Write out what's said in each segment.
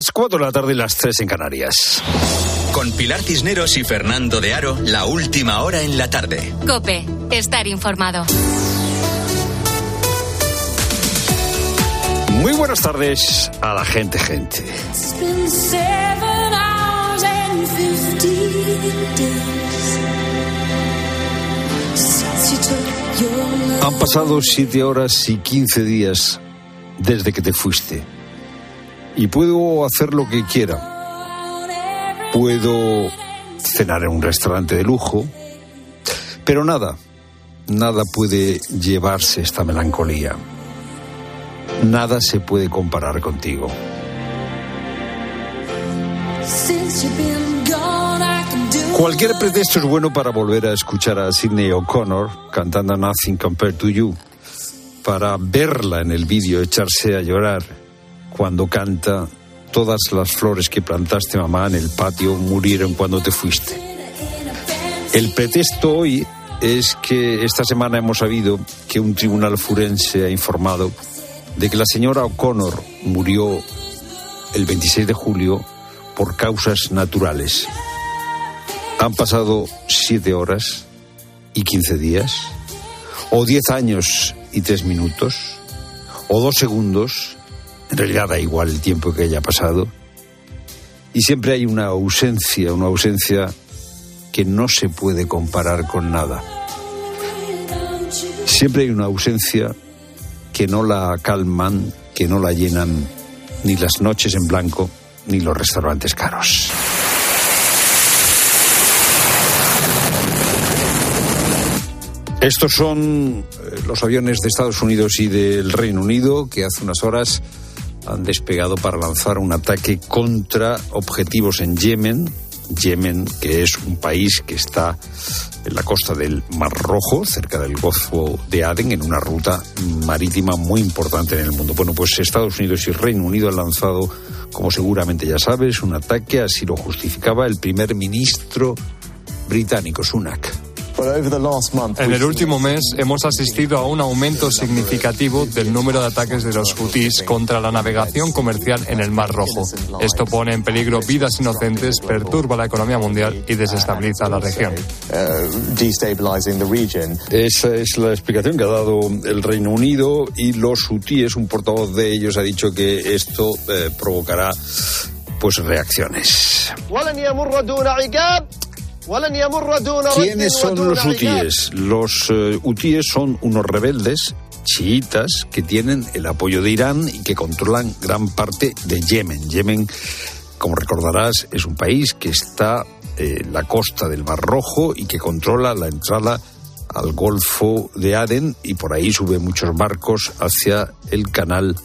Las 4 de la tarde y las 3 en Canarias. Con Pilar Cisneros y Fernando de Aro, la última hora en la tarde. Cope, estar informado. Muy buenas tardes a la gente, gente. Han pasado 7 horas y 15 días desde que te fuiste. Y puedo hacer lo que quiera. Puedo cenar en un restaurante de lujo. Pero nada, nada puede llevarse esta melancolía. Nada se puede comparar contigo. Cualquier pretexto es bueno para volver a escuchar a Sidney O'Connor cantando Nothing Compared to You, para verla en el vídeo echarse a llorar cuando canta Todas las flores que plantaste mamá en el patio murieron cuando te fuiste. El pretexto hoy es que esta semana hemos sabido que un tribunal forense ha informado de que la señora O'Connor murió el 26 de julio por causas naturales. Han pasado siete horas y quince días, o diez años y tres minutos, o dos segundos, en realidad da igual el tiempo que haya pasado, y siempre hay una ausencia, una ausencia que no se puede comparar con nada. Siempre hay una ausencia que no la calman, que no la llenan ni las noches en blanco ni los restaurantes caros. Estos son eh, los aviones de Estados Unidos y del Reino Unido que hace unas horas han despegado para lanzar un ataque contra objetivos en Yemen. Yemen, que es un país que está en la costa del Mar Rojo, cerca del Golfo de Aden, en una ruta marítima muy importante en el mundo. Bueno, pues Estados Unidos y Reino Unido han lanzado, como seguramente ya sabes, un ataque, así lo justificaba el primer ministro británico, Sunak. En el último mes hemos asistido a un aumento significativo del número de ataques de los hutíes contra la navegación comercial en el Mar Rojo. Esto pone en peligro vidas inocentes, perturba la economía mundial y desestabiliza la región. Esa es la explicación que ha dado el Reino Unido y los hutíes, un portavoz de ellos, ha dicho que esto eh, provocará pues reacciones. ¿Quiénes son los hutíes? Los uh, hutíes son unos rebeldes chiitas que tienen el apoyo de Irán y que controlan gran parte de Yemen. Yemen, como recordarás, es un país que está en la costa del Mar Rojo y que controla la entrada al Golfo de Aden y por ahí suben muchos barcos hacia el canal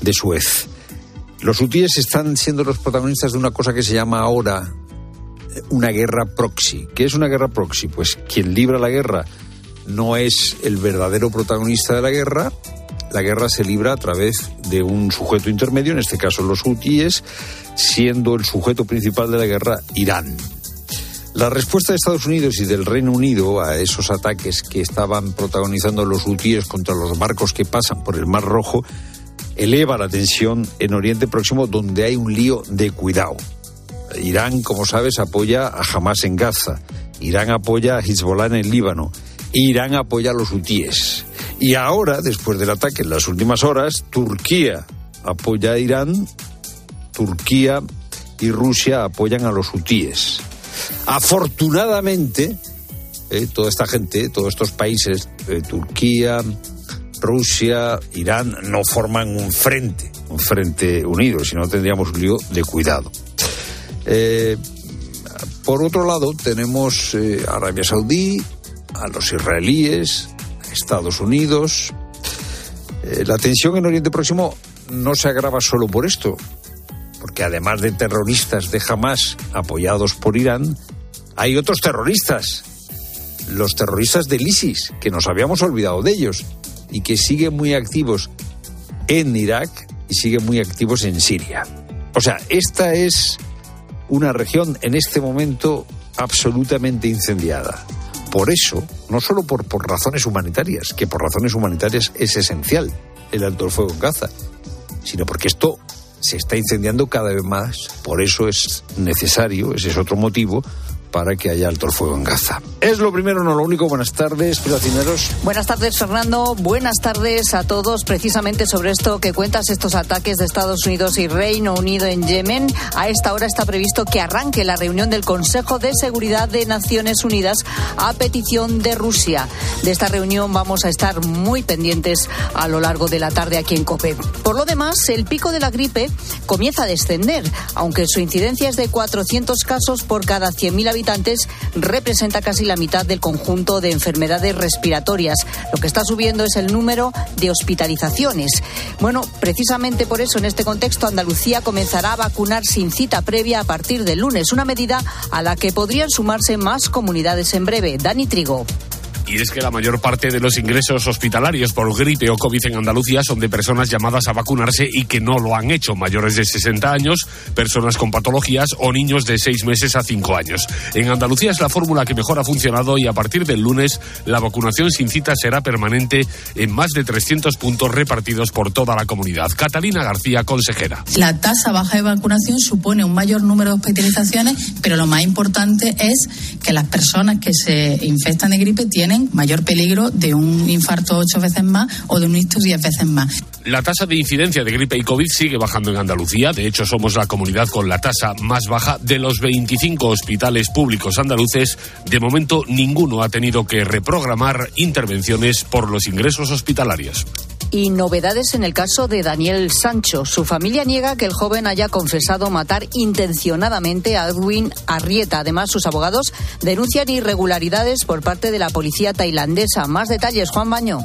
de Suez. Los hutíes están siendo los protagonistas de una cosa que se llama ahora una guerra proxy. ¿Qué es una guerra proxy? Pues quien libra la guerra no es el verdadero protagonista de la guerra, la guerra se libra a través de un sujeto intermedio, en este caso los hutíes, siendo el sujeto principal de la guerra Irán. La respuesta de Estados Unidos y del Reino Unido a esos ataques que estaban protagonizando los hutíes contra los barcos que pasan por el Mar Rojo eleva la tensión en Oriente Próximo donde hay un lío de cuidado. Irán, como sabes, apoya a Hamas en Gaza. Irán apoya a Hezbollah en Líbano. Irán apoya a los hutíes. Y ahora, después del ataque en las últimas horas, Turquía apoya a Irán, Turquía y Rusia apoyan a los hutíes. Afortunadamente, eh, toda esta gente, todos estos países, eh, Turquía, Rusia, Irán, no forman un frente, un frente unido, si no tendríamos un lío de cuidado. Eh, por otro lado, tenemos eh, Arabia Saudí, a los israelíes, Estados Unidos. Eh, la tensión en Oriente Próximo no se agrava solo por esto, porque además de terroristas de Hamas apoyados por Irán, hay otros terroristas, los terroristas del ISIS, que nos habíamos olvidado de ellos y que siguen muy activos en Irak y siguen muy activos en Siria. O sea, esta es una región en este momento absolutamente incendiada. Por eso, no solo por, por razones humanitarias, que por razones humanitarias es esencial el alto el fuego en Gaza, sino porque esto se está incendiando cada vez más. Por eso es necesario, ese es otro motivo, para que haya alto el fuego en Gaza. Es lo primero, no lo único. Buenas tardes, pilacineros. Buenas tardes, Fernando. Buenas tardes a todos. Precisamente sobre esto que cuentas, estos ataques de Estados Unidos y Reino Unido en Yemen. A esta hora está previsto que arranque la reunión del Consejo de Seguridad de Naciones Unidas a petición de Rusia. De esta reunión vamos a estar muy pendientes a lo largo de la tarde aquí en COPE. Por lo demás, el pico de la gripe comienza a descender, aunque su incidencia es de 400 casos por cada 100.000 habitantes representa casi la mitad del conjunto de enfermedades respiratorias. Lo que está subiendo es el número de hospitalizaciones. Bueno, precisamente por eso en este contexto Andalucía comenzará a vacunar sin cita previa a partir del lunes, una medida a la que podrían sumarse más comunidades en breve. Dani Trigo y es que la mayor parte de los ingresos hospitalarios por gripe o COVID en Andalucía son de personas llamadas a vacunarse y que no lo han hecho, mayores de 60 años, personas con patologías o niños de 6 meses a 5 años. En Andalucía es la fórmula que mejor ha funcionado y a partir del lunes la vacunación sin cita será permanente en más de 300 puntos repartidos por toda la comunidad. Catalina García, consejera. La tasa baja de vacunación supone un mayor número de hospitalizaciones, pero lo más importante es que las personas que se infectan de gripe tienen mayor peligro de un infarto ocho veces más o de un ictus diez veces más. La tasa de incidencia de gripe y COVID sigue bajando en Andalucía. De hecho, somos la comunidad con la tasa más baja de los 25 hospitales públicos andaluces. De momento, ninguno ha tenido que reprogramar intervenciones por los ingresos hospitalarios y novedades en el caso de Daniel Sancho. Su familia niega que el joven haya confesado matar intencionadamente a Edwin Arrieta. Además, sus abogados denuncian irregularidades por parte de la policía tailandesa. Más detalles, Juan Baño.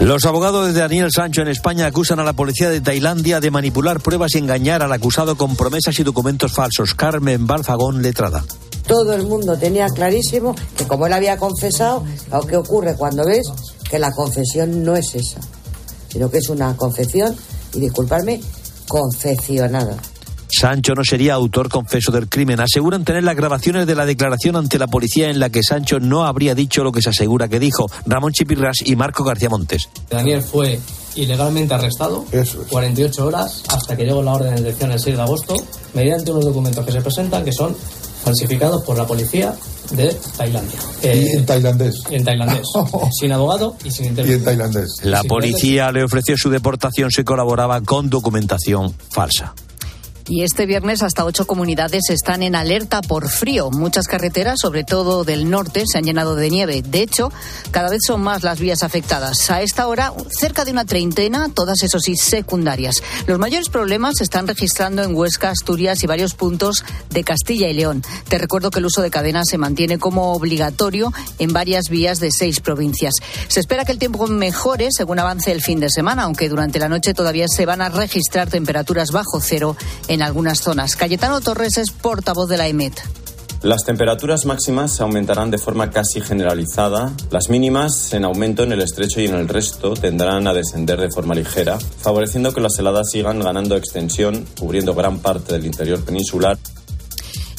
Los abogados de Daniel Sancho en España acusan a la policía de Tailandia de manipular pruebas y engañar al acusado con promesas y documentos falsos. Carmen Balfagón, letrada. Todo el mundo tenía clarísimo que como él había confesado, lo que ocurre cuando ves que la confesión no es esa sino que es una confección, y disculparme, confeccionada. Sancho no sería autor confeso del crimen. Aseguran tener las grabaciones de la declaración ante la policía en la que Sancho no habría dicho lo que se asegura que dijo. Ramón Chipirras y Marco García Montes. Daniel fue ilegalmente arrestado 48 horas hasta que llegó la orden de detención el 6 de agosto mediante unos documentos que se presentan que son falsificados por la policía de Tailandia. y en tailandés. en tailandés. sin abogado y sin intérprete. Y en tailandés. La policía le ofreció su deportación si colaboraba con documentación falsa. Y este viernes hasta ocho comunidades están en alerta por frío. Muchas carreteras, sobre todo del norte, se han llenado de nieve. De hecho, cada vez son más las vías afectadas. A esta hora, cerca de una treintena, todas eso sí secundarias. Los mayores problemas se están registrando en Huesca, Asturias y varios puntos de Castilla y León. Te recuerdo que el uso de cadenas se mantiene como obligatorio en varias vías de seis provincias. Se espera que el tiempo mejore según avance el fin de semana, aunque durante la noche todavía se van a registrar temperaturas bajo cero algunas zonas. Cayetano Torres es portavoz de la EMET. Las temperaturas máximas aumentarán de forma casi generalizada. Las mínimas, en aumento en el estrecho y en el resto, tendrán a descender de forma ligera, favoreciendo que las heladas sigan ganando extensión, cubriendo gran parte del interior peninsular.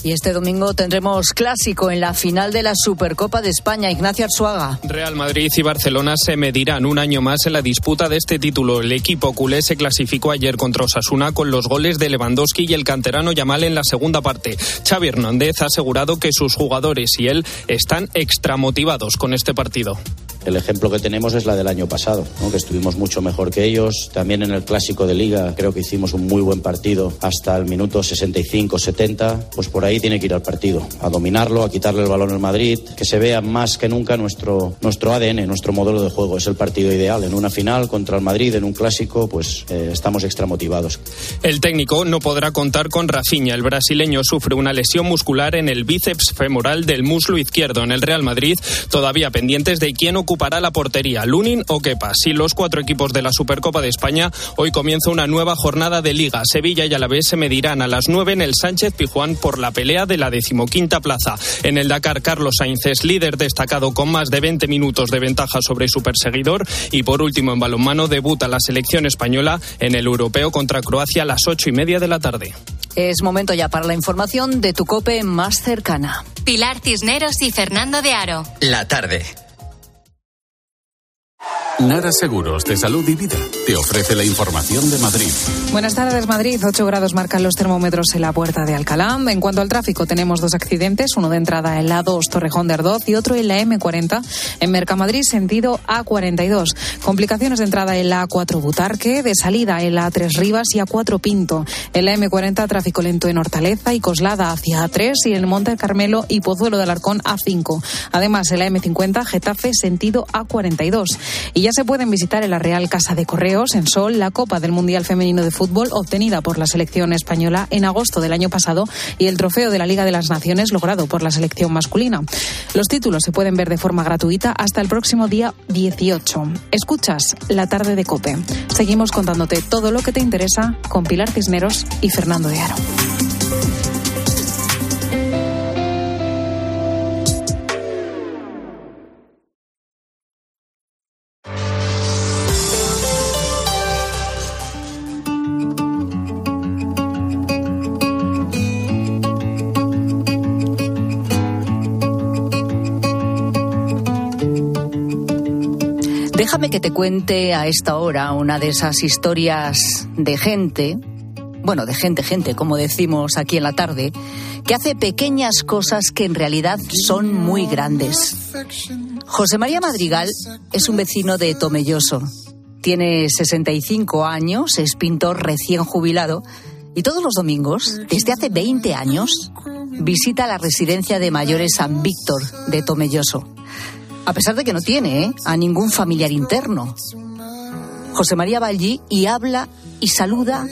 Y este domingo tendremos clásico en la final de la Supercopa de España. Ignacio Arzuaga. Real Madrid y Barcelona se medirán un año más en la disputa de este título. El equipo culé se clasificó ayer contra Osasuna con los goles de Lewandowski y el canterano Yamal en la segunda parte. Xavi Hernández ha asegurado que sus jugadores y él están extramotivados con este partido. El ejemplo que tenemos es la del año pasado, que estuvimos mucho mejor que ellos. También en el clásico de liga creo que hicimos un muy buen partido hasta el minuto 65-70. Pues por ahí tiene que ir al partido, a dominarlo, a quitarle el balón al Madrid, que se vea más que nunca nuestro, nuestro ADN, nuestro modelo de juego. Es el partido ideal. En una final contra el Madrid, en un clásico, pues eh, estamos extra motivados. El técnico no podrá contar con Rafinha. El brasileño sufre una lesión muscular en el bíceps femoral del muslo izquierdo. En el Real Madrid, todavía pendientes de quién ocupa para la portería, Lunin o Kepa. Si los cuatro equipos de la Supercopa de España, hoy comienza una nueva jornada de Liga. Sevilla y Alavés se medirán a las nueve en el Sánchez Pijuán por la pelea de la decimoquinta plaza. En el Dakar, Carlos Sainz es líder destacado con más de 20 minutos de ventaja sobre su perseguidor. Y por último, en balonmano, debuta la selección española en el europeo contra Croacia a las ocho y media de la tarde. Es momento ya para la información de tu cope más cercana. Pilar Cisneros y Fernando de Aro. La tarde. Nara Seguros de Salud y Vida te ofrece la información de Madrid. Buenas tardes, Madrid. 8 grados marcan los termómetros en la puerta de Alcalá. En cuanto al tráfico, tenemos dos accidentes, uno de entrada en la 2 Torrejón de Ardoz y otro en la M40 en Mercamadrid, sentido A42. Complicaciones de entrada en la A4 Butarque, de salida en la A3 Rivas y A4 Pinto. En la M40 tráfico lento en Hortaleza y Coslada hacia A3 y en el Monte Carmelo y Pozuelo del Arcón A5. Además, en la M50 Getafe, sentido A42. Y ya se pueden visitar en la Real Casa de Correos, en Sol, la Copa del Mundial Femenino de Fútbol obtenida por la selección española en agosto del año pasado y el trofeo de la Liga de las Naciones logrado por la selección masculina. Los títulos se pueden ver de forma gratuita hasta el próximo día 18. Escuchas la tarde de Cope. Seguimos contándote todo lo que te interesa con Pilar Cisneros y Fernando de Aro. Te cuente a esta hora una de esas historias de gente, bueno, de gente, gente, como decimos aquí en la tarde, que hace pequeñas cosas que en realidad son muy grandes. José María Madrigal es un vecino de Tomelloso. Tiene 65 años, es pintor recién jubilado y todos los domingos, desde hace 20 años, visita la residencia de mayores San Víctor de Tomelloso a pesar de que no tiene ¿eh? a ningún familiar interno. José María va allí y habla y saluda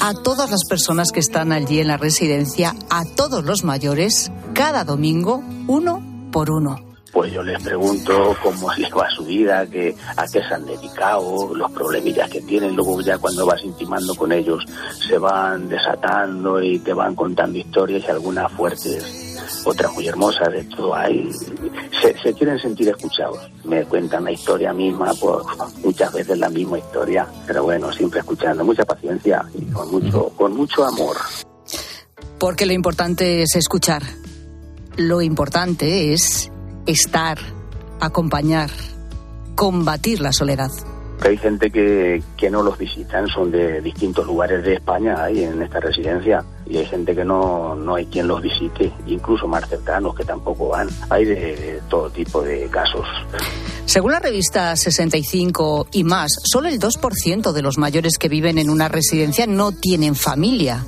a todas las personas que están allí en la residencia, a todos los mayores, cada domingo, uno por uno pues yo les pregunto cómo va su vida, que, a qué se han dedicado, los problemillas que tienen. Luego ya cuando vas intimando con ellos se van desatando y te van contando historias y algunas fuertes otras muy hermosas, de todo hay. Se, quieren sentir escuchados. Me cuentan la historia misma, pues muchas veces la misma historia, pero bueno, siempre escuchando, mucha paciencia y con mucho, con mucho amor. Porque lo importante es escuchar. Lo importante es estar, acompañar, combatir la soledad hay gente que, que no los visitan, son de distintos lugares de España, ahí en esta residencia, y hay gente que no, no hay quien los visite, incluso más cercanos que tampoco van. Hay de, todo tipo de casos. Según la revista 65 y más, solo el 2% de los mayores que viven en una residencia no tienen familia.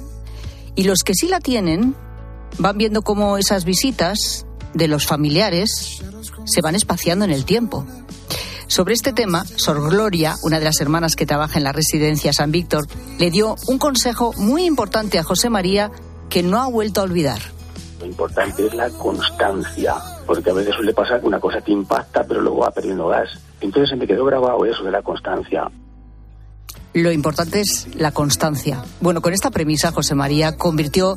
Y los que sí la tienen van viendo cómo esas visitas de los familiares se van espaciando en el tiempo. Sobre este tema, Sor Gloria, una de las hermanas que trabaja en la residencia San Víctor, le dio un consejo muy importante a José María que no ha vuelto a olvidar. Lo importante es la constancia, porque a veces suele pasar que una cosa te impacta, pero luego va perdiendo gas. Entonces se me quedó grabado eso de la constancia. Lo importante es la constancia. Bueno, con esta premisa José María convirtió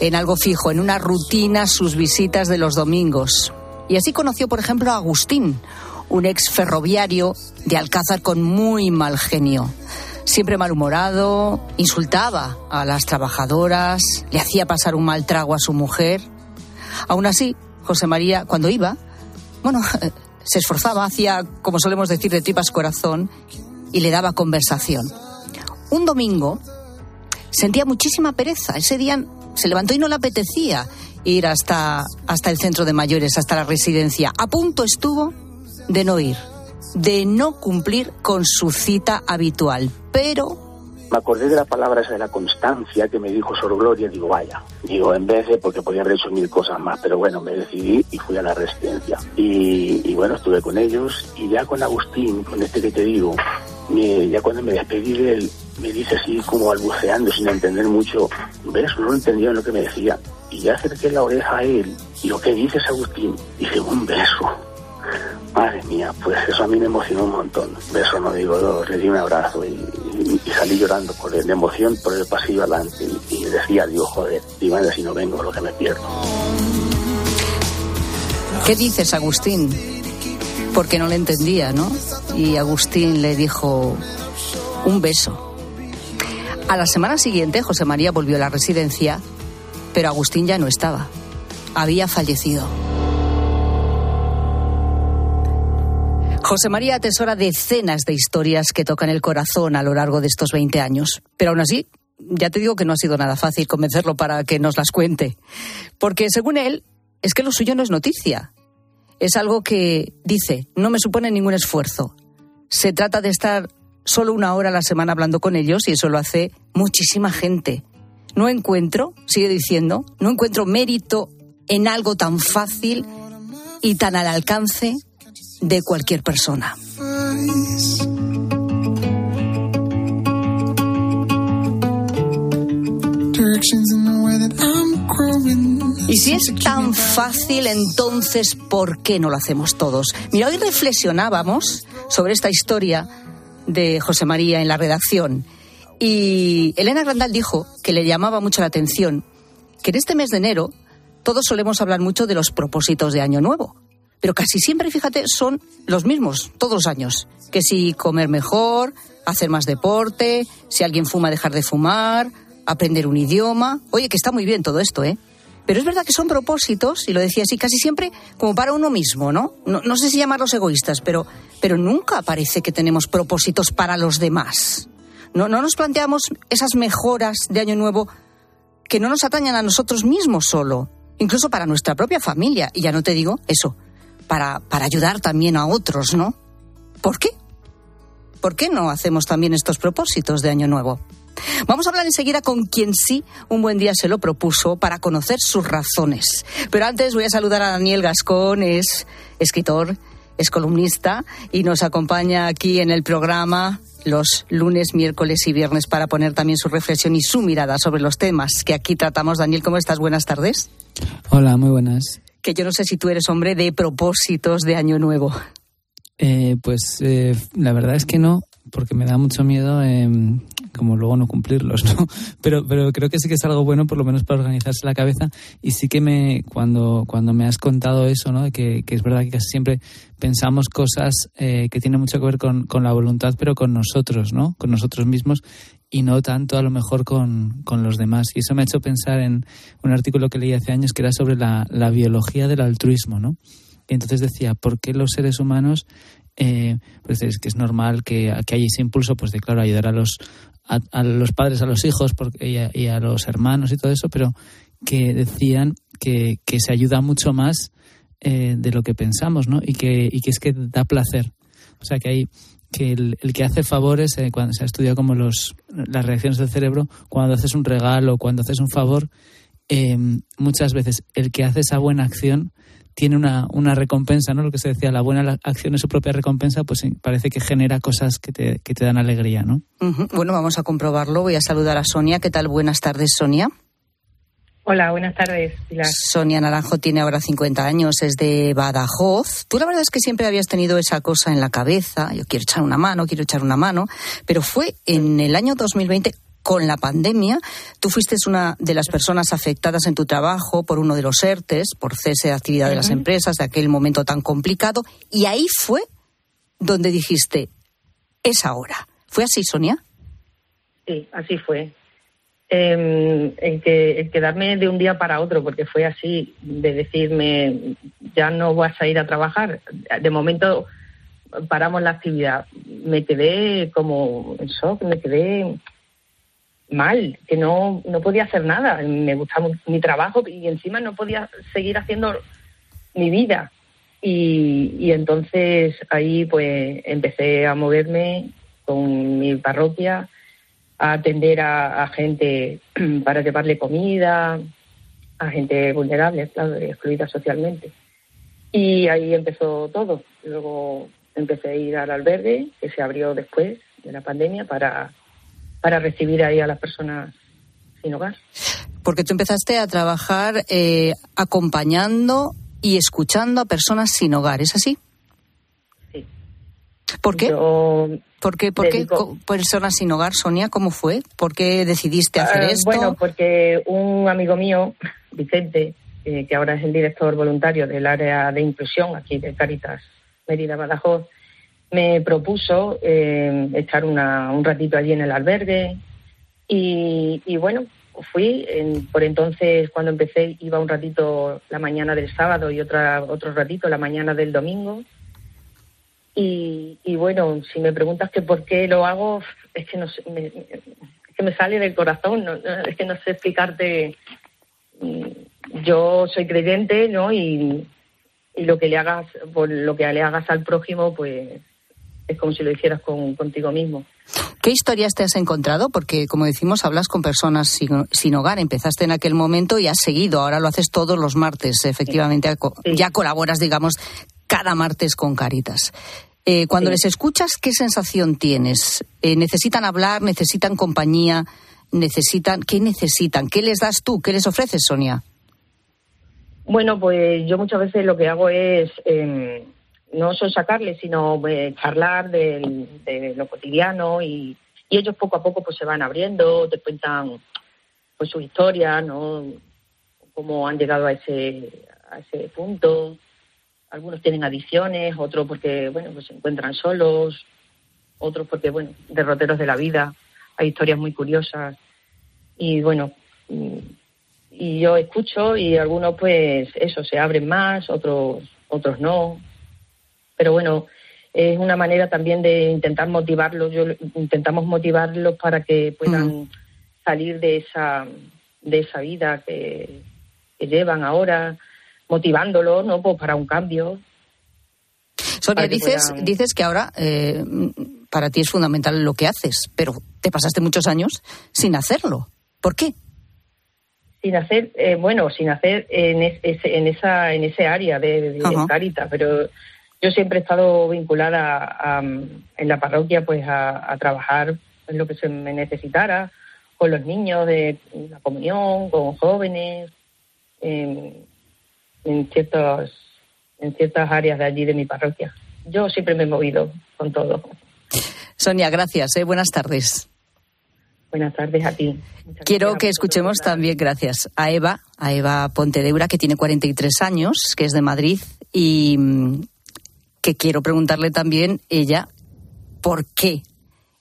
en algo fijo, en una rutina, sus visitas de los domingos. Y así conoció, por ejemplo, a Agustín, un ex ferroviario de Alcázar con muy mal genio. Siempre malhumorado, insultaba a las trabajadoras, le hacía pasar un mal trago a su mujer. Aún así, José María, cuando iba, bueno, se esforzaba, hacía, como solemos decir, de tripas corazón y le daba conversación. Un domingo sentía muchísima pereza. Ese día se levantó y no le apetecía ir hasta, hasta el centro de mayores, hasta la residencia. A punto estuvo de no ir, de no cumplir con su cita habitual. Pero me acordé de la palabra esa de la constancia que me dijo Sor Gloria, digo, vaya, digo, en vez de, porque podía haber hecho mil cosas más, pero bueno, me decidí y fui a la residencia. Y, bueno, estuve con ellos y ya con Agustín, con este que te digo, ya cuando me despedí de él, me dice así como balbuceando, sin entender mucho, ¿ves? No entendía lo que me decía. Y ya acerqué la oreja a él, y lo que dices, Agustín, dice, un beso. Madre mía, pues eso a mí me emocionó un montón. De eso no digo dos, le di un abrazo y, salí llorando por de emoción por el pasillo adelante y, decía, Dios, joder, madre si no vengo lo que me pierdo. ¿Qué dices, Agustín? Porque no le entendía, ¿no? Y Agustín le dijo, un beso. A la semana siguiente, José María volvió a la residencia, pero Agustín ya no estaba. Había fallecido. José María atesora decenas de historias que tocan el corazón a lo largo de estos 20 años. Pero aún así, ya te digo que no ha sido nada fácil convencerlo para que nos las cuente. Porque según él, es que lo suyo no es noticia. Es algo que, dice, no me supone ningún esfuerzo. Se trata de estar solo una hora a la semana hablando con ellos y eso lo hace muchísima gente. No encuentro, sigue diciendo, no encuentro mérito en algo tan fácil y tan al alcance de cualquier persona. Y si es tan fácil, entonces, ¿por qué no lo hacemos todos? Mira, hoy reflexionábamos sobre esta historia de José María en la redacción y Elena Grandal dijo que le llamaba mucho la atención que en este mes de enero todos solemos hablar mucho de los propósitos de Año Nuevo pero casi siempre, fíjate, son los mismos todos los años. Que si comer mejor, hacer más deporte, si alguien fuma, dejar de fumar, aprender un idioma. Oye, que está muy bien todo esto, ¿eh? Pero es verdad que son propósitos, y lo decía así, casi siempre como para uno mismo, ¿no? No, sé si llamarlos egoístas, pero, pero nunca parece que tenemos propósitos para los demás. No, no nos planteamos esas mejoras de Año Nuevo que no nos atañan a nosotros mismos solo, incluso para nuestra propia familia. Y ya no te digo eso, para, para ayudar también a otros, ¿no? ¿Por qué? ¿Por qué no hacemos también estos propósitos de Año Nuevo? Vamos a hablar enseguida con quien sí un buen día se lo propuso para conocer sus razones. Pero antes voy a saludar a Daniel Gascón, es escritor, es columnista y nos acompaña aquí en el programa los lunes, miércoles y viernes para poner también su reflexión y su mirada sobre los temas que aquí tratamos. Daniel, ¿cómo estás? Buenas tardes. Hola, muy buenas que yo no sé si tú eres hombre de propósitos de Año Nuevo. Eh, pues eh, la verdad es que no, porque me da mucho miedo em, como luego no cumplirlos, ¿no? Pero, pero creo que sí que es algo bueno, por lo menos para organizarse la cabeza. Y sí que me, cuando, cuando me has contado eso, ¿no? Que, que es verdad que casi siempre pensamos cosas eh, que tienen mucho que ver con, con, la voluntad, pero con nosotros, ¿no? Con nosotros mismos y no tanto a lo mejor con, con, los demás. Y eso me ha hecho pensar en un artículo que leí hace años que era sobre la, la biología del altruismo, ¿no? Y entonces decía, ¿por qué los seres humanos, eh, pues es que es normal que, que haya ese impulso, pues de claro, ayudar a los, a, los padres, a los hijos porque, y, a, los hermanos y todo eso, pero que decían que, que se ayuda mucho más eh, de lo que pensamos, ¿no? Y que, y que es que da placer. O sea, que hay que el, que hace favores, eh, cuando se ha estudiado como los, las reacciones del cerebro, cuando haces un regalo, cuando haces un favor, eh, muchas veces el que hace esa buena acción tiene una, una recompensa, ¿no? Lo que se decía, la buena acción es su propia recompensa, pues parece que genera cosas que te, que te dan alegría, ¿no? Bueno, vamos a comprobarlo. Voy a saludar a Sonia. ¿Qué tal? Buenas tardes, Sonia. Hola, buenas tardes, Sonia Naranjo tiene ahora 50 años, es de Badajoz. Tú la verdad es que siempre habías tenido esa cosa en la cabeza, yo quiero echar una mano, quiero echar una mano, pero fue en el año 2020 con la pandemia. Tú fuiste una de las personas afectadas en tu trabajo por uno de los ERTES, por cese de actividad de las empresas, de aquel momento tan complicado, y ahí fue donde dijiste, es ahora. ¿Fue así, Sonia? Sí, así fue eh, el, que, quedarme de un día para otro, porque fue así, de decirme, ya no vas a ir a trabajar. De momento paramos la actividad. Me quedé como en shock, me quedé mal, que no, no podía hacer nada. Me gustaba mi trabajo y encima no podía seguir haciendo mi vida. Y, y entonces ahí pues empecé a moverme con mi parroquia a atender a, gente para llevarle comida, a gente vulnerable, excluida socialmente. Y ahí empezó todo. Luego empecé a ir al albergue, que se abrió después de la pandemia, para, para recibir ahí a las personas sin hogar. Porque tú empezaste a trabajar eh, acompañando y escuchando a personas sin hogar, ¿es así? ¿Por qué? ¿Por qué, por qué personas sin hogar, Sonia? ¿Cómo fue? ¿Por qué decidiste hacer ah, esto? Bueno, porque un amigo mío, Vicente, eh, que ahora es el director voluntario del área de inclusión aquí de Caritas Mérida Badajoz, me propuso eh, echar una, un ratito allí en el albergue y, bueno, fui. por entonces, cuando empecé, iba un ratito la mañana del sábado y otra, otro ratito la mañana del domingo Y, bueno, si me preguntas que por qué lo hago, es que no me, que me sale del corazón, es que no sé explicarte. Mm, yo soy creyente, ¿no? Y, y lo que le hagas, por lo que le hagas al prójimo, pues es como si lo hicieras con, contigo mismo. ¿Qué historias te has encontrado? Porque, como decimos, hablas con personas sin, hogar. Empezaste en aquel momento y has seguido. Ahora lo haces todos los martes. Efectivamente, ya colaboras, digamos, cada martes con Caritas. Eh, cuando les escuchas, ¿qué sensación tienes? Eh, ¿Necesitan hablar? ¿Necesitan compañía? ¿Necesitan? ¿Qué necesitan? ¿Qué les das tú? ¿Qué les ofreces, Sonia? Bueno, pues yo muchas veces lo que hago es em, no solo sacarles, sino eh, charlar de, lo cotidiano y, ellos poco a poco pues se van abriendo, te cuentan pues su historia, ¿no? Cómo han llegado a ese, a ese punto. Algunos tienen adicciones, otros porque, bueno, pues se encuentran solos, otros porque, bueno, derroteros de la vida. Hay historias muy curiosas. Y bueno, y yo escucho y algunos pues eso, se abren más, otros, otros no pero bueno, es una manera también de intentar motivarlos, yo, intentamos motivarlos para que puedan salir de esa, de esa vida que, llevan ahora, motivándolos, ¿no? Pues para un cambio. Sonia, dices, dices que ahora eh, para ti es fundamental lo que haces, pero te pasaste muchos años sin hacerlo. ¿Por qué? Sin hacer, eh, bueno, sin hacer en, en, esa, en ese área de, de Carita, pero yo siempre he estado vinculada en la parroquia pues a, trabajar en lo que se me necesitara, con los niños de la comunión, con jóvenes, en, ciertos, en ciertas áreas de allí de mi parroquia. Yo siempre me he movido con todo. Sonia, gracias. ¿eh? Buenas tardes. Buenas tardes a ti. Quiero que escuchemos también, gracias, a Eva, a Eva Pontedeura, que tiene 43 años, que es de Madrid y, que quiero preguntarle también ella por qué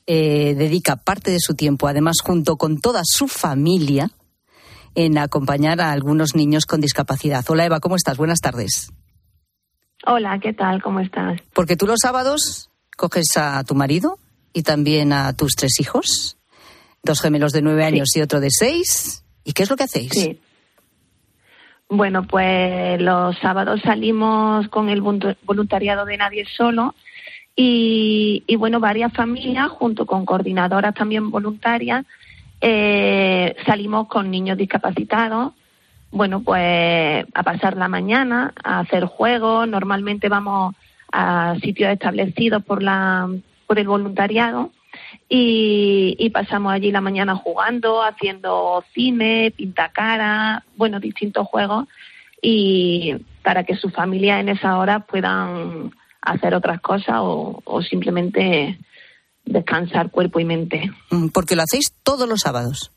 eh, dedica parte de su tiempo, además junto con toda su familia, en acompañar a algunos niños con discapacidad. Hola Eva, ¿cómo estás? Buenas tardes. Hola, ¿qué tal? ¿Cómo estás? Porque tú los sábados coges a tu marido y también a tus tres hijos, dos gemelos de nueve años y otro de seis. ¿Y qué es lo que hacéis? Sí. Bueno, pues los sábados salimos con el voluntariado de Nadie Solo y, bueno, varias familias junto con coordinadoras también voluntarias eh, salimos con niños discapacitados. Bueno, pues a pasar la mañana, a hacer juegos. Normalmente vamos a sitios establecidos por la por el voluntariado y, pasamos allí la mañana jugando, haciendo cine, pintacara, bueno, distintos juegos y para que su familia en esa hora puedan hacer otras cosas o, simplemente descansar cuerpo y mente. Mm, porque lo hacéis todos los sábados.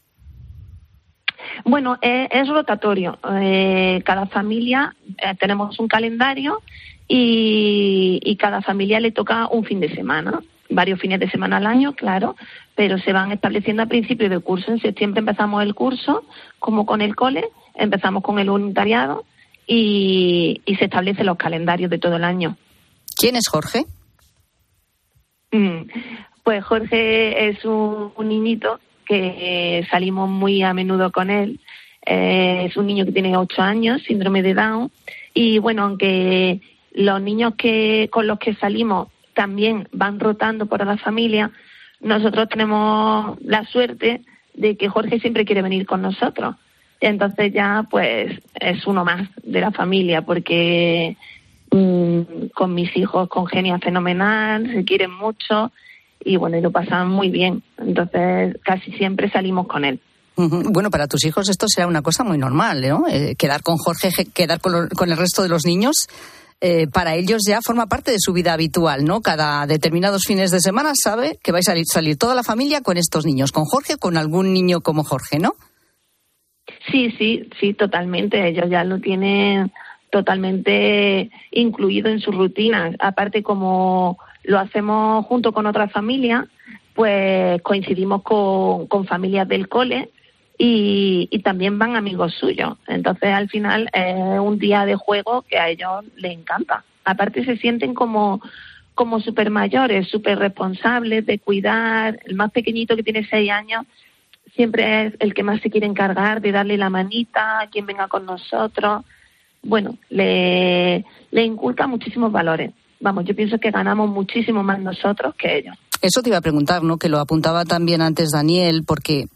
Bueno, es, rotatorio. Eh, cada familia eh, tenemos un calendario y, y, cada familia le toca un fin de semana varios fines de semana al año, claro, pero se van estableciendo a principio de curso. En septiembre empezamos el curso, como con el cole, empezamos con el voluntariado y, se establecen los calendarios de todo el año. ¿Quién es Jorge? Mm, pues Jorge es un, niñito que salimos muy a menudo con él. Eh, es un niño que tiene ocho años, síndrome de Down. Y bueno, aunque los niños que con los que salimos también van rotando por la familia, nosotros tenemos la suerte de que Jorge siempre quiere venir con nosotros. Entonces ya pues es uno más de la familia porque mm, con mis hijos congenia fenomenal, se quieren mucho y bueno, y lo pasan muy bien. Entonces casi siempre salimos con él. Bueno, para tus hijos esto será una cosa muy normal, ¿no? Eh, quedar con Jorge, quedar con, con el resto de los niños eh, para ellos ya forma parte de su vida habitual, ¿no? Cada determinados fines de semana sabe que vais a salir, toda la familia con estos niños, con Jorge, con algún niño como Jorge, ¿no? Sí, sí, sí, totalmente. Ellos ya lo tienen totalmente incluido en su rutina. Aparte, como lo hacemos junto con otra familia, pues coincidimos con, familias del cole y, también van amigos suyos. Entonces, al final es un día de juego que a ellos les encanta. Aparte, se sienten como, como súper mayores, súper responsables de cuidar. El más pequeñito que tiene seis años siempre es el que más se quiere encargar de darle la manita a quien venga con nosotros. Bueno, le, le inculca muchísimos valores. Vamos, yo pienso que ganamos muchísimo más nosotros que ellos. Eso te iba a preguntar, ¿no? Que lo apuntaba también antes Daniel, porque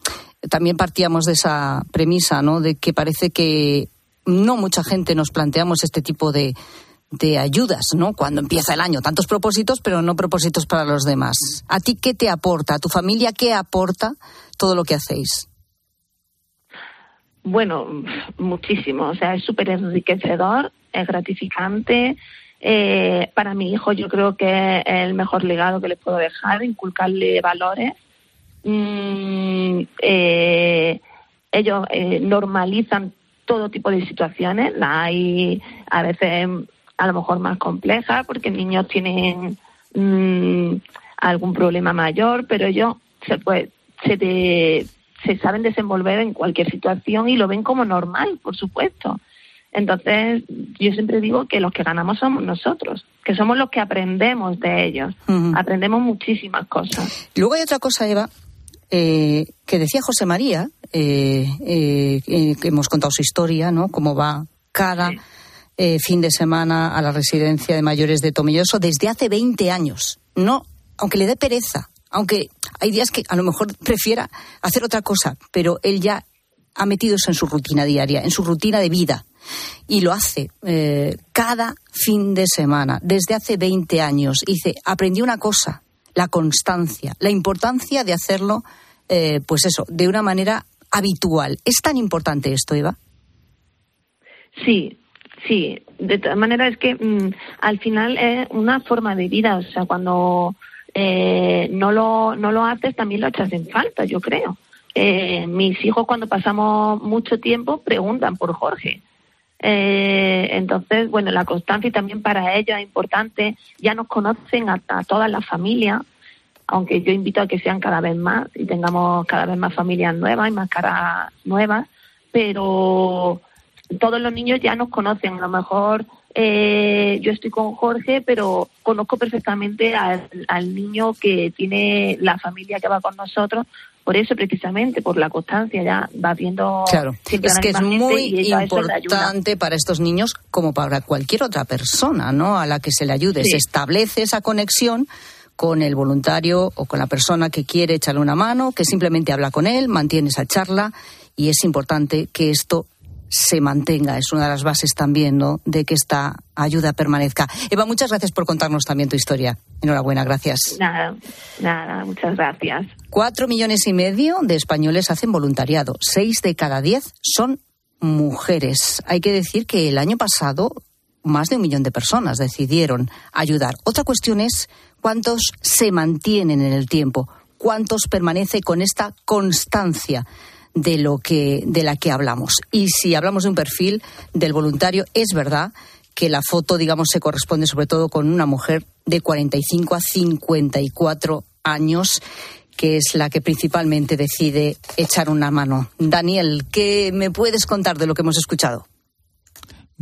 también partíamos de esa premisa, ¿no? De que parece que no mucha gente nos planteamos este tipo de, de ayudas, ¿no? Cuando empieza el año, tantos propósitos, pero no propósitos para los demás. ¿A ti qué te aporta? ¿A tu familia qué aporta todo lo que hacéis? Bueno, muchísimo. O sea, es súper enriquecedor, es gratificante. Eh, para mi hijo yo creo que es el mejor legado que le puedo dejar, inculcarle valores. Mm, eh, ellos eh, normalizan todo tipo de situaciones. La hay a veces a lo mejor más complejas porque niños tienen mm, algún problema mayor, pero ellos se, puede, se, se saben desenvolver en cualquier situación y lo ven como normal, por supuesto. Entonces, yo siempre digo que los que ganamos somos nosotros, que somos los que aprendemos de ellos. Aprendemos muchísimas cosas. Luego hay otra cosa, Eva, eh, que decía José María, eh, eh, que hemos contado su historia, ¿no? Cómo va cada fin de semana a la residencia de mayores de Tomilloso desde hace 20 años. No, aunque le dé pereza, aunque hay días que a lo mejor prefiera hacer otra cosa, pero él ya ha metido eso en su rutina diaria, en su rutina de vida. Y lo hace cada fin de semana, desde hace 20 años. Dice, aprendí una cosa, la constancia, la importancia de hacerlo, eh, pues eso, de una manera habitual. ¿Es tan importante esto, Eva? Sí, sí. De todas maneras es que mm, al final es una forma de vida. O sea, cuando eh, no, lo, no lo haces también lo echas en falta, yo creo. Eh, mis hijos cuando pasamos mucho tiempo preguntan por Jorge. Eh, entonces, bueno, la constancia también para ellos es importante. Ya nos conocen a, todas las familias, aunque yo invito a que sean cada vez más y tengamos cada vez más familias nuevas y más caras nuevas, pero todos los niños ya nos conocen. A lo mejor eh, yo estoy con Jorge, pero conozco perfectamente al, niño que tiene la familia que va con nosotros por eso precisamente, por la constancia, ya va viendo. Claro, es que es muy importante para estos niños, como para cualquier otra persona, ¿no? A la que se le ayude. Se establece esa conexión con el voluntario o con la persona que quiere echarle una mano, que simplemente habla con él, mantiene esa charla y es importante que esto se mantenga. Es una de las bases también ¿no? de que esta ayuda permanezca. Eva, muchas gracias por contarnos también tu historia. Enhorabuena, gracias. Nada, nada, muchas gracias. Cuatro millones y medio de españoles hacen voluntariado. Seis de cada diez son mujeres. Hay que decir que el año pasado más de un millón de personas decidieron ayudar. Otra cuestión es cuántos se mantienen en el tiempo, cuántos permanece con esta constancia de lo que de la que hablamos. Y si hablamos de un perfil del voluntario, es verdad que la foto, digamos, se corresponde sobre todo con una mujer de 45 a 54 años que es la que principalmente decide echar una mano. Daniel, ¿qué me puedes contar de lo que hemos escuchado?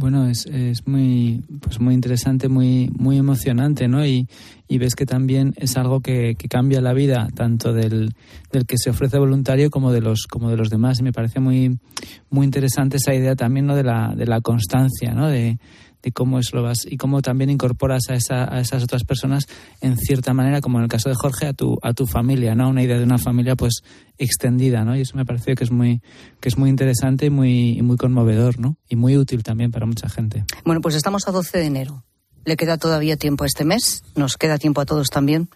Bueno, es, es muy, pues muy interesante, muy, muy emocionante, ¿no? Y, y ves que también es algo que, que cambia la vida tanto del, del, que se ofrece voluntario como de los, como de los demás. Y me parece muy, muy interesante esa idea también, ¿no? De la, de la constancia, ¿no? De, de cómo es lo vas y cómo también incorporas a, esa, a esas otras personas en cierta manera, como en el caso de Jorge, a tu, a tu familia, ¿no? Una idea de una familia pues extendida, ¿no? Y eso me parece que es muy, que es muy interesante y muy, muy conmovedor, ¿no? Y muy útil también para mucha gente. Bueno, pues estamos a 12 de enero. Le queda todavía tiempo este mes, nos queda tiempo a todos también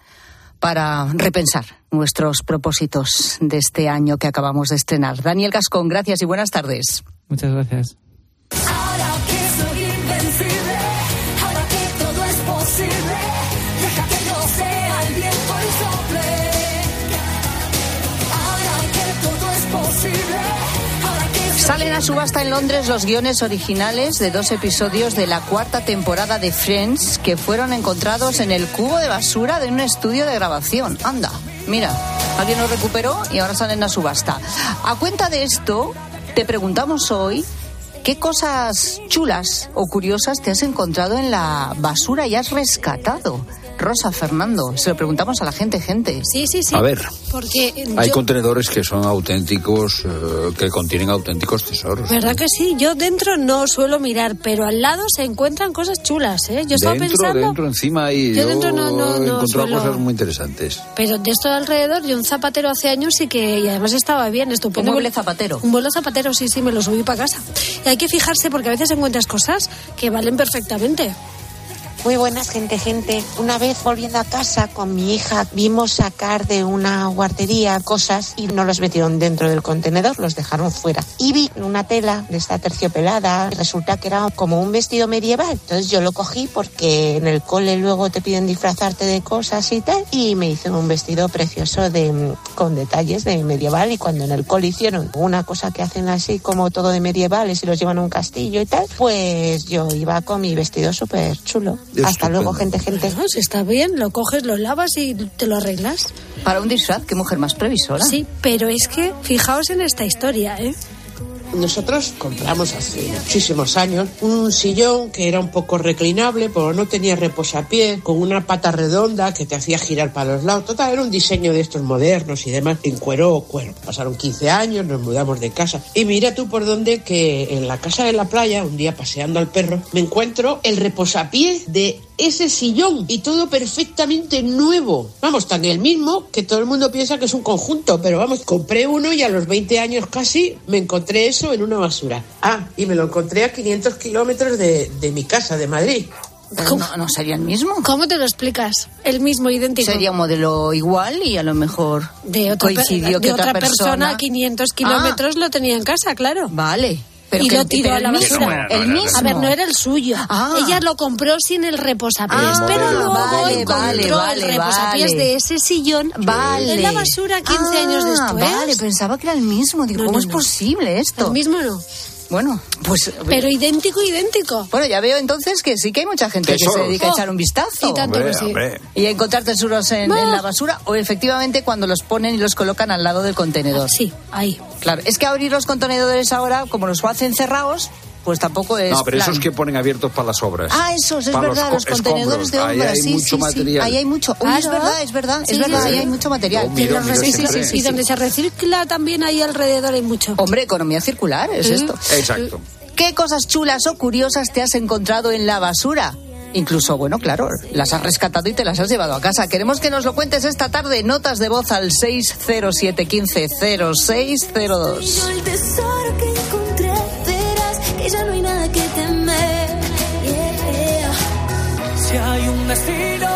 para repensar nuestros propósitos de este año que acabamos de estrenar. Daniel Gascón, gracias y buenas tardes. Muchas gracias. Salen a subasta en Londres los guiones originales de dos episodios de la cuarta temporada de Friends que fueron encontrados en el cubo de basura de un estudio de grabación. Anda, mira, alguien los recuperó y ahora salen a subasta. A cuenta de esto, te preguntamos hoy qué cosas chulas o curiosas te has encontrado en la basura y has rescatado Rosa, Fernando, se lo preguntamos a la gente, gente. Sí, sí, sí. A ver, porque hay yo- contenedores que son auténticos, eh, que contienen auténticos tesoros. ¿Verdad que sí? Yo dentro no suelo mirar, pero al lado se encuentran cosas chulas, ¿eh? Yo estaba dentro, pensando, dentro, encima y Yo yo, dentro no- no- he no encontrado suelo- cosas muy interesantes. pero de esto de alrededor, yo un zapatero hace años sí que, y además estaba bien, estupendo. Un mueble zapatero. Un vuelo zapatero, sí, sí, me lo subí para casa. Y hay que fijarse porque a veces encuentras cosas que valen perfectamente. Muy buenas, gente, gente. Una vez volviendo a casa con mi hija, vimos sacar de una guardería cosas y no los metieron dentro del contenedor, los dejaron fuera. Y vi una tela de esta terciopelada, y resulta que era como un vestido medieval. Entonces yo lo cogí porque en el cole luego te piden disfrazarte de cosas y tal, y me hice un vestido precioso de con detalles de medieval. Y cuando en el cole hicieron una cosa que hacen así como todo de medievales y los llevan a un castillo y tal, pues yo iba con mi vestido súper chulo. Hasta luego, gente, gente. No, si está bien, lo coges, lo lavas y te lo arreglas. Para un disfraz, qué mujer más previsora. Sí, pero es que fijaos en esta historia, ¿eh? Nosotros compramos hace muchísimos años un sillón que era un poco reclinable, pero no tenía reposapié, con una pata redonda que te hacía girar para los lados. Total, era un diseño de estos modernos y demás, en cuero o cuero. Pasaron 15 años, nos mudamos de casa. Y mira tú por dónde que en la casa de la playa, un día paseando al perro, me encuentro el reposapié de ese sillón y todo perfectamente nuevo. Vamos, tan el mismo que todo el mundo piensa que es un conjunto, pero vamos, compré uno y a los 20 años casi me encontré eso en una basura. Ah, y me lo encontré a 500 kilómetros de, de mi casa, de Madrid. No, no sería el mismo. ¿Cómo te lo explicas? El mismo, idéntico. Sería un modelo igual y a lo mejor de otra, coincidió de que otra otra persona a persona. 500 kilómetros lo tenía en casa, claro. Vale. Pero y que- lo tiró pero a la el mismo, basura. el mismo. A ver, no era el suyo. Ah. Ella lo compró sin el reposapiés, Ah, pero luego vale, encontró vale, el vale, reposapiés vale. de ese sillón Vale. en la basura 15 Ah, años después. Vale, pensaba que era el mismo. Digo, No, ¿cómo no, es no. posible esto? El mismo no. Bueno, pues. Pero idéntico, idéntico. Bueno, ya veo entonces que sí que hay mucha gente que se dedica a Oh, echar un vistazo. y tanto que sí. hombre. Y a encontrar tesoros en, en la basura o efectivamente cuando los ponen y los colocan al lado del contenedor. Sí, ahí. Claro, es que abrir los contenedores ahora, como los hacen cerrados, pues tampoco es. No, pero plan. esos que ponen abiertos para las obras. Ah, esos, es verdad, los, contenedores de escombros. Ahí hay sí, mucho sí, sí. material. Ahí hay mucho. Uy, es verdad, es verdad, Sí, es verdad, sí, ahí sí. hay mucho material. Miro, miro Y donde se recicla también ahí alrededor hay mucho. Hombre, economía circular, es Mm. esto. Exacto. ¿Qué cosas chulas o curiosas te has encontrado en la basura? Incluso, bueno, claro, las has rescatado y te las has llevado a casa. Queremos que nos lo cuentes esta tarde. Notas de voz al 607150602. el tesoro que encontré, que ya no hay nada que temer. Yeah. Si hay un destino,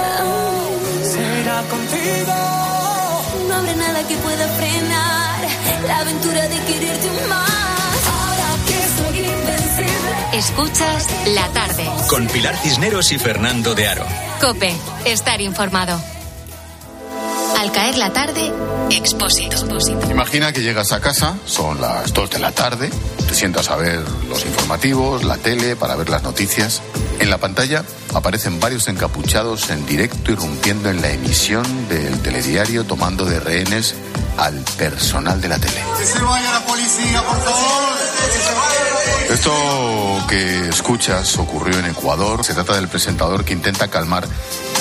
será contigo. No habrá nada que pueda frenar la aventura de quererte más. Ahora que soy invencible. Escuchas la tarde. Con Pilar Cisneros y Fernando de Aro. Cope, estar informado. Al caer la tarde, Expósito. Imagina que llegas a casa, son las 2 de la tarde, te sientas a ver los informativos, la tele, para ver las noticias. En la pantalla aparecen varios encapuchados en directo irrumpiendo en la emisión del telediario tomando de rehenes al personal de la tele. Que se vaya la policía, por favor. Que se vaya. Esto que escuchas ocurrió en Ecuador. Se trata del presentador que intenta calmar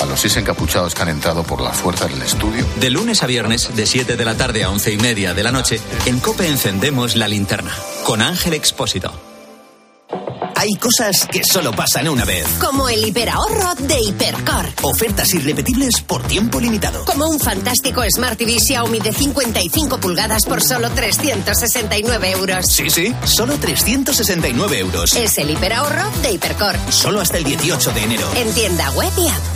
a los seis encapuchados que han entrado por la fuerza del estudio. De lunes a viernes, de 7 de la tarde a 11 y media de la noche, en Cope encendemos la linterna. Con Ángel Expósito. Hay cosas que solo pasan una vez. Como el hiperahorro de Hipercor. Ofertas irrepetibles por tiempo limitado. Como un fantástico Smart TV Xiaomi de 55 pulgadas por solo 369 euros. Sí, sí, solo 369 euros. Es el hiperahorro de Hipercor. Solo hasta el 18 de enero. En tienda web y app.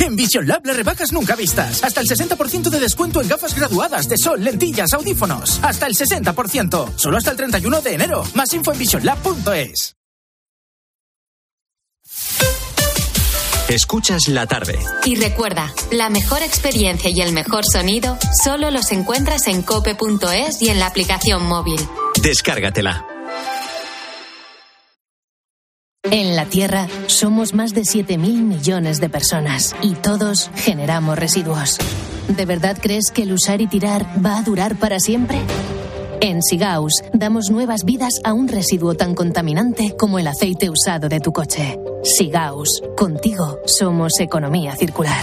En Vision Lab las rebajas nunca vistas. Hasta el 60% de descuento en gafas graduadas de sol, lentillas, audífonos. Hasta el 60%. Solo hasta el 31 de enero. Más info en visionlab.es. Escuchas la tarde. Y recuerda, la mejor experiencia y el mejor sonido solo los encuentras en cope.es y en la aplicación móvil. Descárgatela. En la Tierra somos más de 7.000 millones de personas y todos generamos residuos. ¿De verdad crees que el usar y tirar va a durar para siempre? En Sigaus damos nuevas vidas a un residuo tan contaminante como el aceite usado de tu coche. Sigaus, contigo somos economía circular.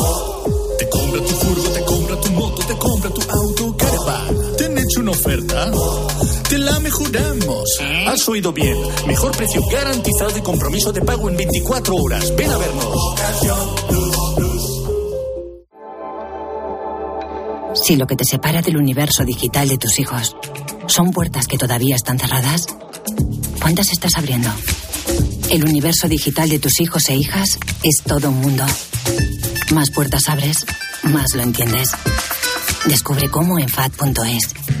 Una oferta? Te la mejoramos. Has oído bien. Mejor precio garantizado y compromiso de pago en 24 horas. Ven a vernos. Si lo que te separa del universo digital de tus hijos son puertas que todavía están cerradas, ¿cuántas estás abriendo? El universo digital de tus hijos e hijas es todo un mundo. Más puertas abres, más lo entiendes. Descubre cómo en FAD.es.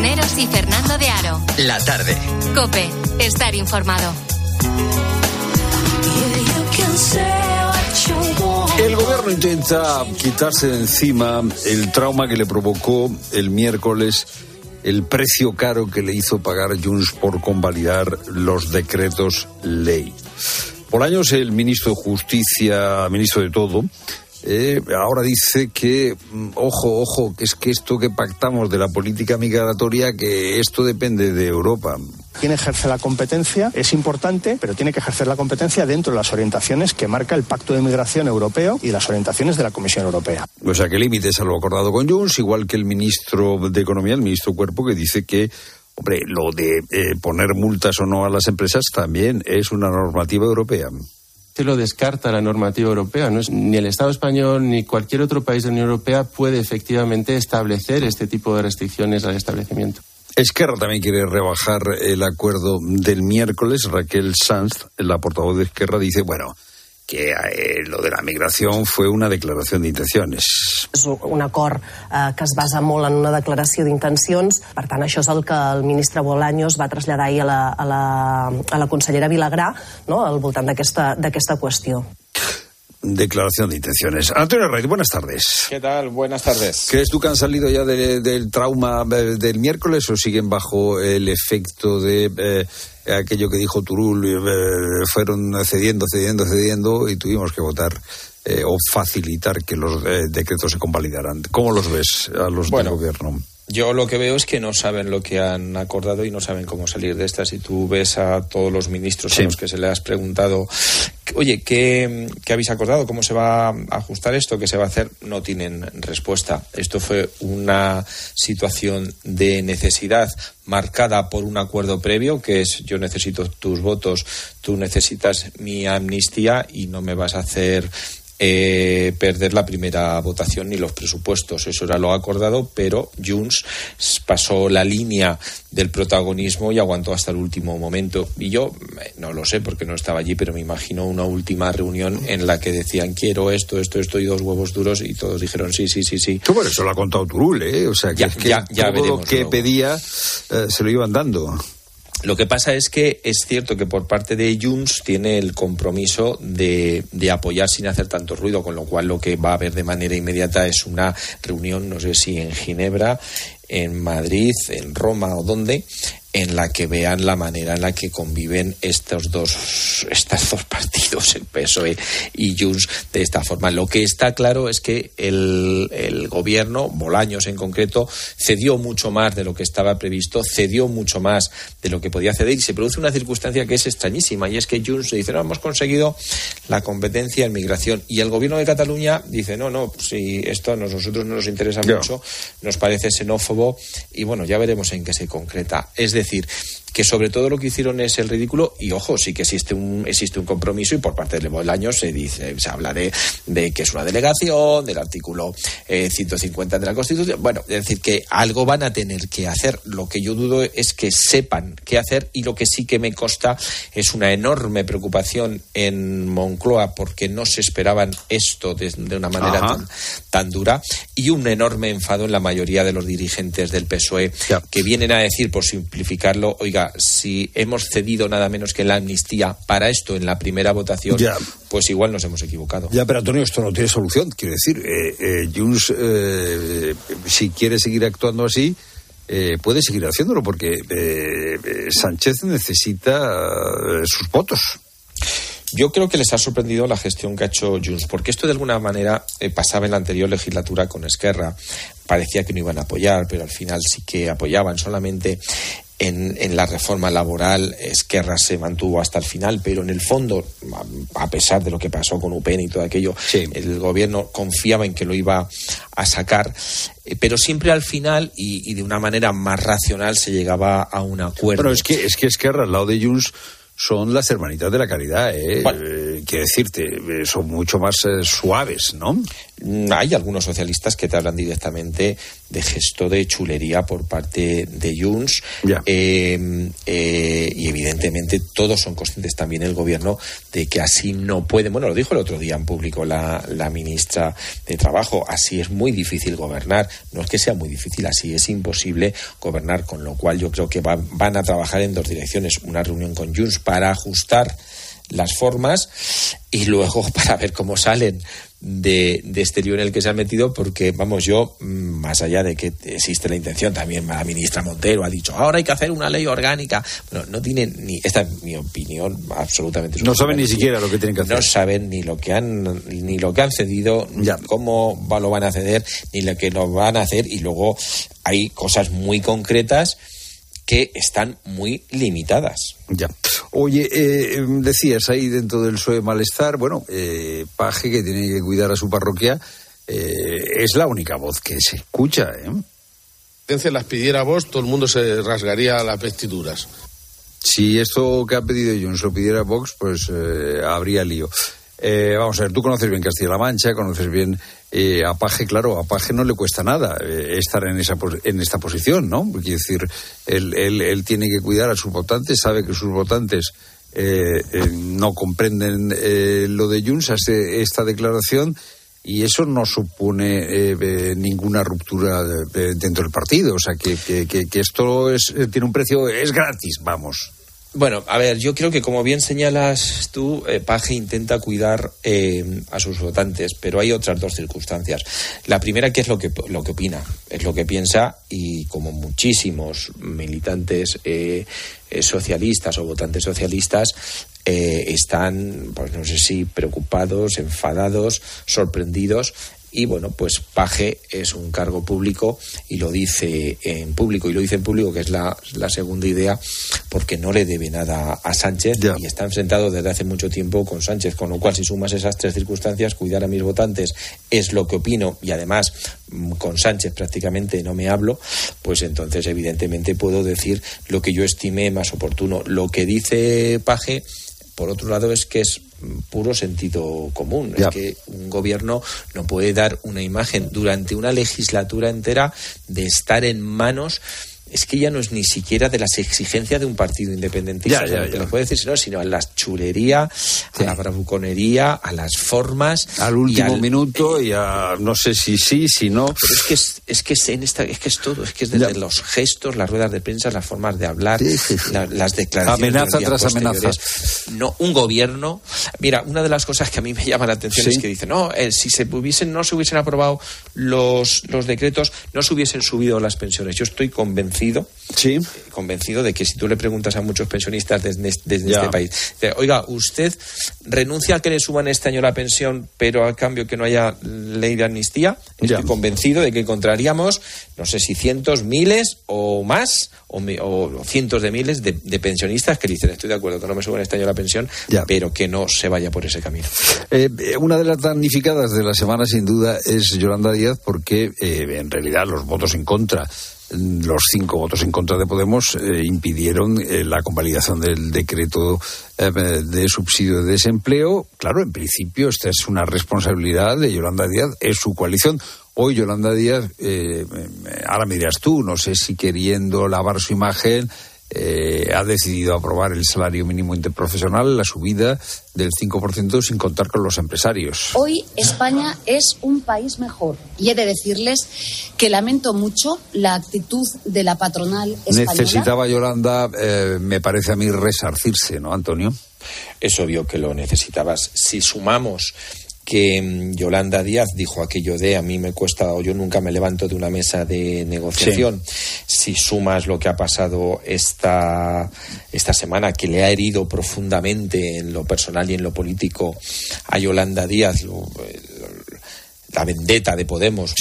Cisneros y Fernando de Aro. La tarde. Cope, estar informado. El gobierno intenta quitarse de encima el trauma que le provocó el miércoles el precio caro que le hizo pagar Junts por convalidar los decretos ley. Por años el ministro de Justicia, ministro de todo, eh, ahora dice que, mm, ojo, ojo, que es que esto que pactamos de la política migratoria, que esto depende de Europa. Quien ejerce la competencia es importante, pero tiene que ejercer la competencia dentro de las orientaciones que marca el Pacto de Migración Europeo y las orientaciones de la Comisión Europea. O sea, que límites a lo acordado con Junts, igual que el ministro de Economía, el ministro Cuerpo, que dice que, hombre, lo de eh, poner multas o no a las empresas también es una normativa europea. Se lo descarta la normativa europea. No ni el Estado español ni cualquier otro país de la Unión Europea puede efectivamente establecer este tipo de restricciones al establecimiento. Esquerra también quiere rebajar el acuerdo del miércoles. Raquel Sanz, la portavoz de Esquerra, dice, bueno, que eh, lo de la migración fue una declaración de intenciones. És un acord eh, que es basa molt en una declaració d'intencions. Per tant, això és el que el ministre Bolaños va traslladar ahir a la, a la, a la consellera Vilagrà no? al voltant d'aquesta qüestió. Declaración de intenciones. Antonio Rey, buenas tardes. ¿Qué tal? Buenas tardes. ¿Crees tú que han salido ya de- del trauma eh, del miércoles o siguen bajo el efecto de eh, aquello que dijo Turul? eh, fueron cediendo, cediendo, cediendo y tuvimos que votar eh, o facilitar que los eh, decretos se convalidaran. ¿Cómo los ves a los Bueno, del gobierno? Yo lo que veo es que no saben lo que han acordado y no saben cómo salir de esta. Si tú ves a todos los ministros a los que se le has preguntado, oye, ¿qué, qué habéis acordado? ¿Cómo se va a ajustar esto? ¿Qué se va a hacer? No tienen respuesta. Esto fue una situación de necesidad marcada por un acuerdo previo, que es yo necesito tus votos, tú necesitas mi amnistía y no me vas a hacer eh, perder la primera votación ni los presupuestos. Eso era lo acordado, pero Junts pasó la línea del protagonismo y aguantó hasta el último momento. Y yo eh, no lo sé porque no estaba allí, pero me imagino una última reunión en la que decían quiero esto, esto, esto y dos huevos duros y todos dijeron sí, sí, sí, sí. Por eso lo ha contado Turul, ¿eh? O sea, que, Ya, es que ya- ya todo lo que luego. pedía eh, se lo iban dando. Lo que pasa es que es cierto que por parte de Junts tiene el compromiso de, de apoyar sin hacer tanto ruido, con lo cual lo que va a haber de manera inmediata es una reunión, no sé si en Ginebra, en Madrid, en Roma o donde, en la que vean la manera en la que conviven estos dos, estos dos partidos, el PSOE y Junts, de esta forma. Lo que está claro es que el, el gobierno, Bolaños en concreto, cedió mucho más de lo que estaba previsto, cedió mucho más de lo que podía ceder y se produce una circunstancia que es extrañísima y es que Junts dice, no, hemos conseguido la competencia en migración y el gobierno de Cataluña dice, no, no, si esto a nosotros no nos interesa mucho, nos parece xenófobo y bueno, ya veremos en qué se concreta. Es decir, que sobre todo lo que hicieron es el ridículo y ojo, sí que existe un existe un compromiso y por parte del año se dice se habla de, de que es una delegación, del artículo 150 de la Constitución. Bueno, es decir, que algo van a tener que hacer. Lo que yo dudo es que sepan qué hacer y lo que sí que me consta es una enorme preocupación en Moncloa porque no se esperaban esto de, una manera tan, tan, dura y un enorme enfado en la mayoría de los dirigentes del PSOE que vienen a decir, por simplificarlo, oiga, si hemos cedido nada menos que la amnistía para esto en la primera votación, pues igual nos hemos equivocado. Ya, pero Antonio, esto no tiene solución. Quiero decir, eh, eh, Junts, eh, si quiere seguir actuando así, eh, puede seguir haciéndolo porque Sánchez necesita sus votos. Yo creo que les ha sorprendido la gestión que ha hecho Junts, porque esto de alguna manera pasaba en la anterior legislatura con Esquerra. Parecía que no iban a apoyar, pero al final sí que apoyaban. Solamente en, la reforma laboral Esquerra se mantuvo hasta el final, pero en el fondo, a pesar de lo que pasó con UPN y todo aquello, el gobierno confiaba en que lo iba a sacar, eh, pero siempre al final y, de una manera más racional se llegaba a un acuerdo. Pero es que, es que Esquerra al lado de Junts son las hermanitas de la caridad, ¿eh? eh quiero decirte, eh, son mucho más eh, suaves, ¿no? Mm, hay algunos socialistas que te hablan directamente de gesto de chulería por parte de Junts. Em, y evidentemente todos son conscientes también el gobierno de que así no puede, bueno, lo dijo el otro día en público la, la ministra de Trabajo, así es muy difícil gobernar, no es que sea muy difícil, así es imposible gobernar, con lo cual yo creo que van a trabajar en dos direcciones, una reunión con Junts para ajustar las formas y luego para ver cómo salen de, este lío en el que se han metido, porque, vamos, yo, mm, más allá de que existe la intención, también la ministra Montero ha dicho, ahora hay que hacer una ley orgánica. Bueno, no tienen ni, esta es mi opinión, absolutamente. No saben ni siquiera lo que tienen que hacer. No saben ni lo que han, ni lo que han cedido, ya. cómo lo van a ceder, ni lo que lo van a hacer, y luego hay cosas muy concretas que están muy limitadas. Ya. Oye, eh, decías ahí dentro del PSOE malestar, bueno, eh, Paje, que tiene que cuidar a su parroquia, eh, es la única voz que se escucha, ¿eh? Si las pidiera vos, todo el mundo se rasgaría las vestiduras. Si esto que ha pedido Jones lo pidiera Vox, pues habría lío. vamos a ver, tú conoces bien Castilla-La Mancha, conoces bien eh, a Paje, claro, a Paje no le cuesta nada eh, estar en, esa, en esta posición, ¿no? Quiere decir, él, él, tiene que cuidar a sus votantes, sabe que sus votantes eh, no comprenden lo de Junts, hace esta declaración y eso no supone ninguna ruptura dentro del partido. O sea, que, que, que esto es, tiene un precio, es gratis, vamos. Bueno, a ver, yo creo que como bien señalas tú, eh, Paje intenta cuidar eh, a sus votantes, pero hay otras dos circunstancias. La primera, que es lo que, lo que opina, es lo que piensa, y como muchísimos militantes eh, socialistas o votantes socialistas, están, pues no sé si preocupados, enfadados, sorprendidos y bueno, pues Paje es un cargo público y lo dice en público, y lo dice en público, que es la, segunda idea, porque no le debe nada a Sánchez y está enfrentado desde hace mucho tiempo con Sánchez, con lo cual si sumas esas tres circunstancias, cuidar a mis votantes es lo que opino y además mm, con Sánchez prácticamente no me hablo, pues entonces evidentemente puedo decir lo que yo estimé más oportuno. Lo que dice Paje, por otro lado, es que es puro sentido común. Es que un gobierno no puede dar una imagen durante una legislatura entera de estar en manos es que ya no es ni siquiera de las exigencias de un partido independentista, ya, ya, puede decir, sino a la chulería, a la bravuconería, a las formas. Al último minuto y a no sé si sí, si no. Pero es que es, es que es, en esta, es que es todo, es que es desde los gestos, las ruedas de prensa, las formas de hablar, las declaraciones. Amenaza tras amenaza. No, un gobierno. Mira, una de las cosas que a mí me llama la atención es que dice, no, eh, si se hubiesen, no se hubiesen aprobado los, los decretos, no se hubiesen subido las pensiones. Yo estoy convencido sí. convencido de que si tú le preguntas a muchos pensionistas desde, este país, oiga, usted renuncia a que le suban este año la pensión, pero a cambio que no haya ley de amnistía, estoy convencido de que encontraríamos, no sé si cientos, miles o más, o, cientos de miles de, pensionistas que dicen, estoy de acuerdo que no me suban este año la pensión, pero que no se vaya por ese camino. Eh, una de las damnificadas de la semana, sin duda, es Yolanda Díaz, porque eh, en realidad los votos en contra los cinco votos en contra de Podemos eh, impidieron eh, la convalidación del decreto eh, de subsidio de desempleo. Claro, en principio esta es una responsabilidad de Yolanda Díaz, es su coalición. Hoy Yolanda Díaz, ahora me dirás tú, no sé si queriendo lavar su imagen, eh, ha decidido aprobar el salario mínimo interprofesional, la subida del 5% sin contar con los empresarios. Hoy España es un país mejor y he de decirles que lamento mucho la actitud de la patronal española. Necesitaba Yolanda, eh, me parece a mí, resarcirse, ¿no, Antonio? Es obvio que lo necesitabas. Si sumamos que mm, Yolanda Díaz dijo aquello de a mí me cuesta o yo nunca me levanto de una mesa de negociación. Si sumas lo que ha pasado esta, esta semana, que le ha herido profundamente en lo personal y en lo político a Yolanda Díaz, la vendetta de Podemos,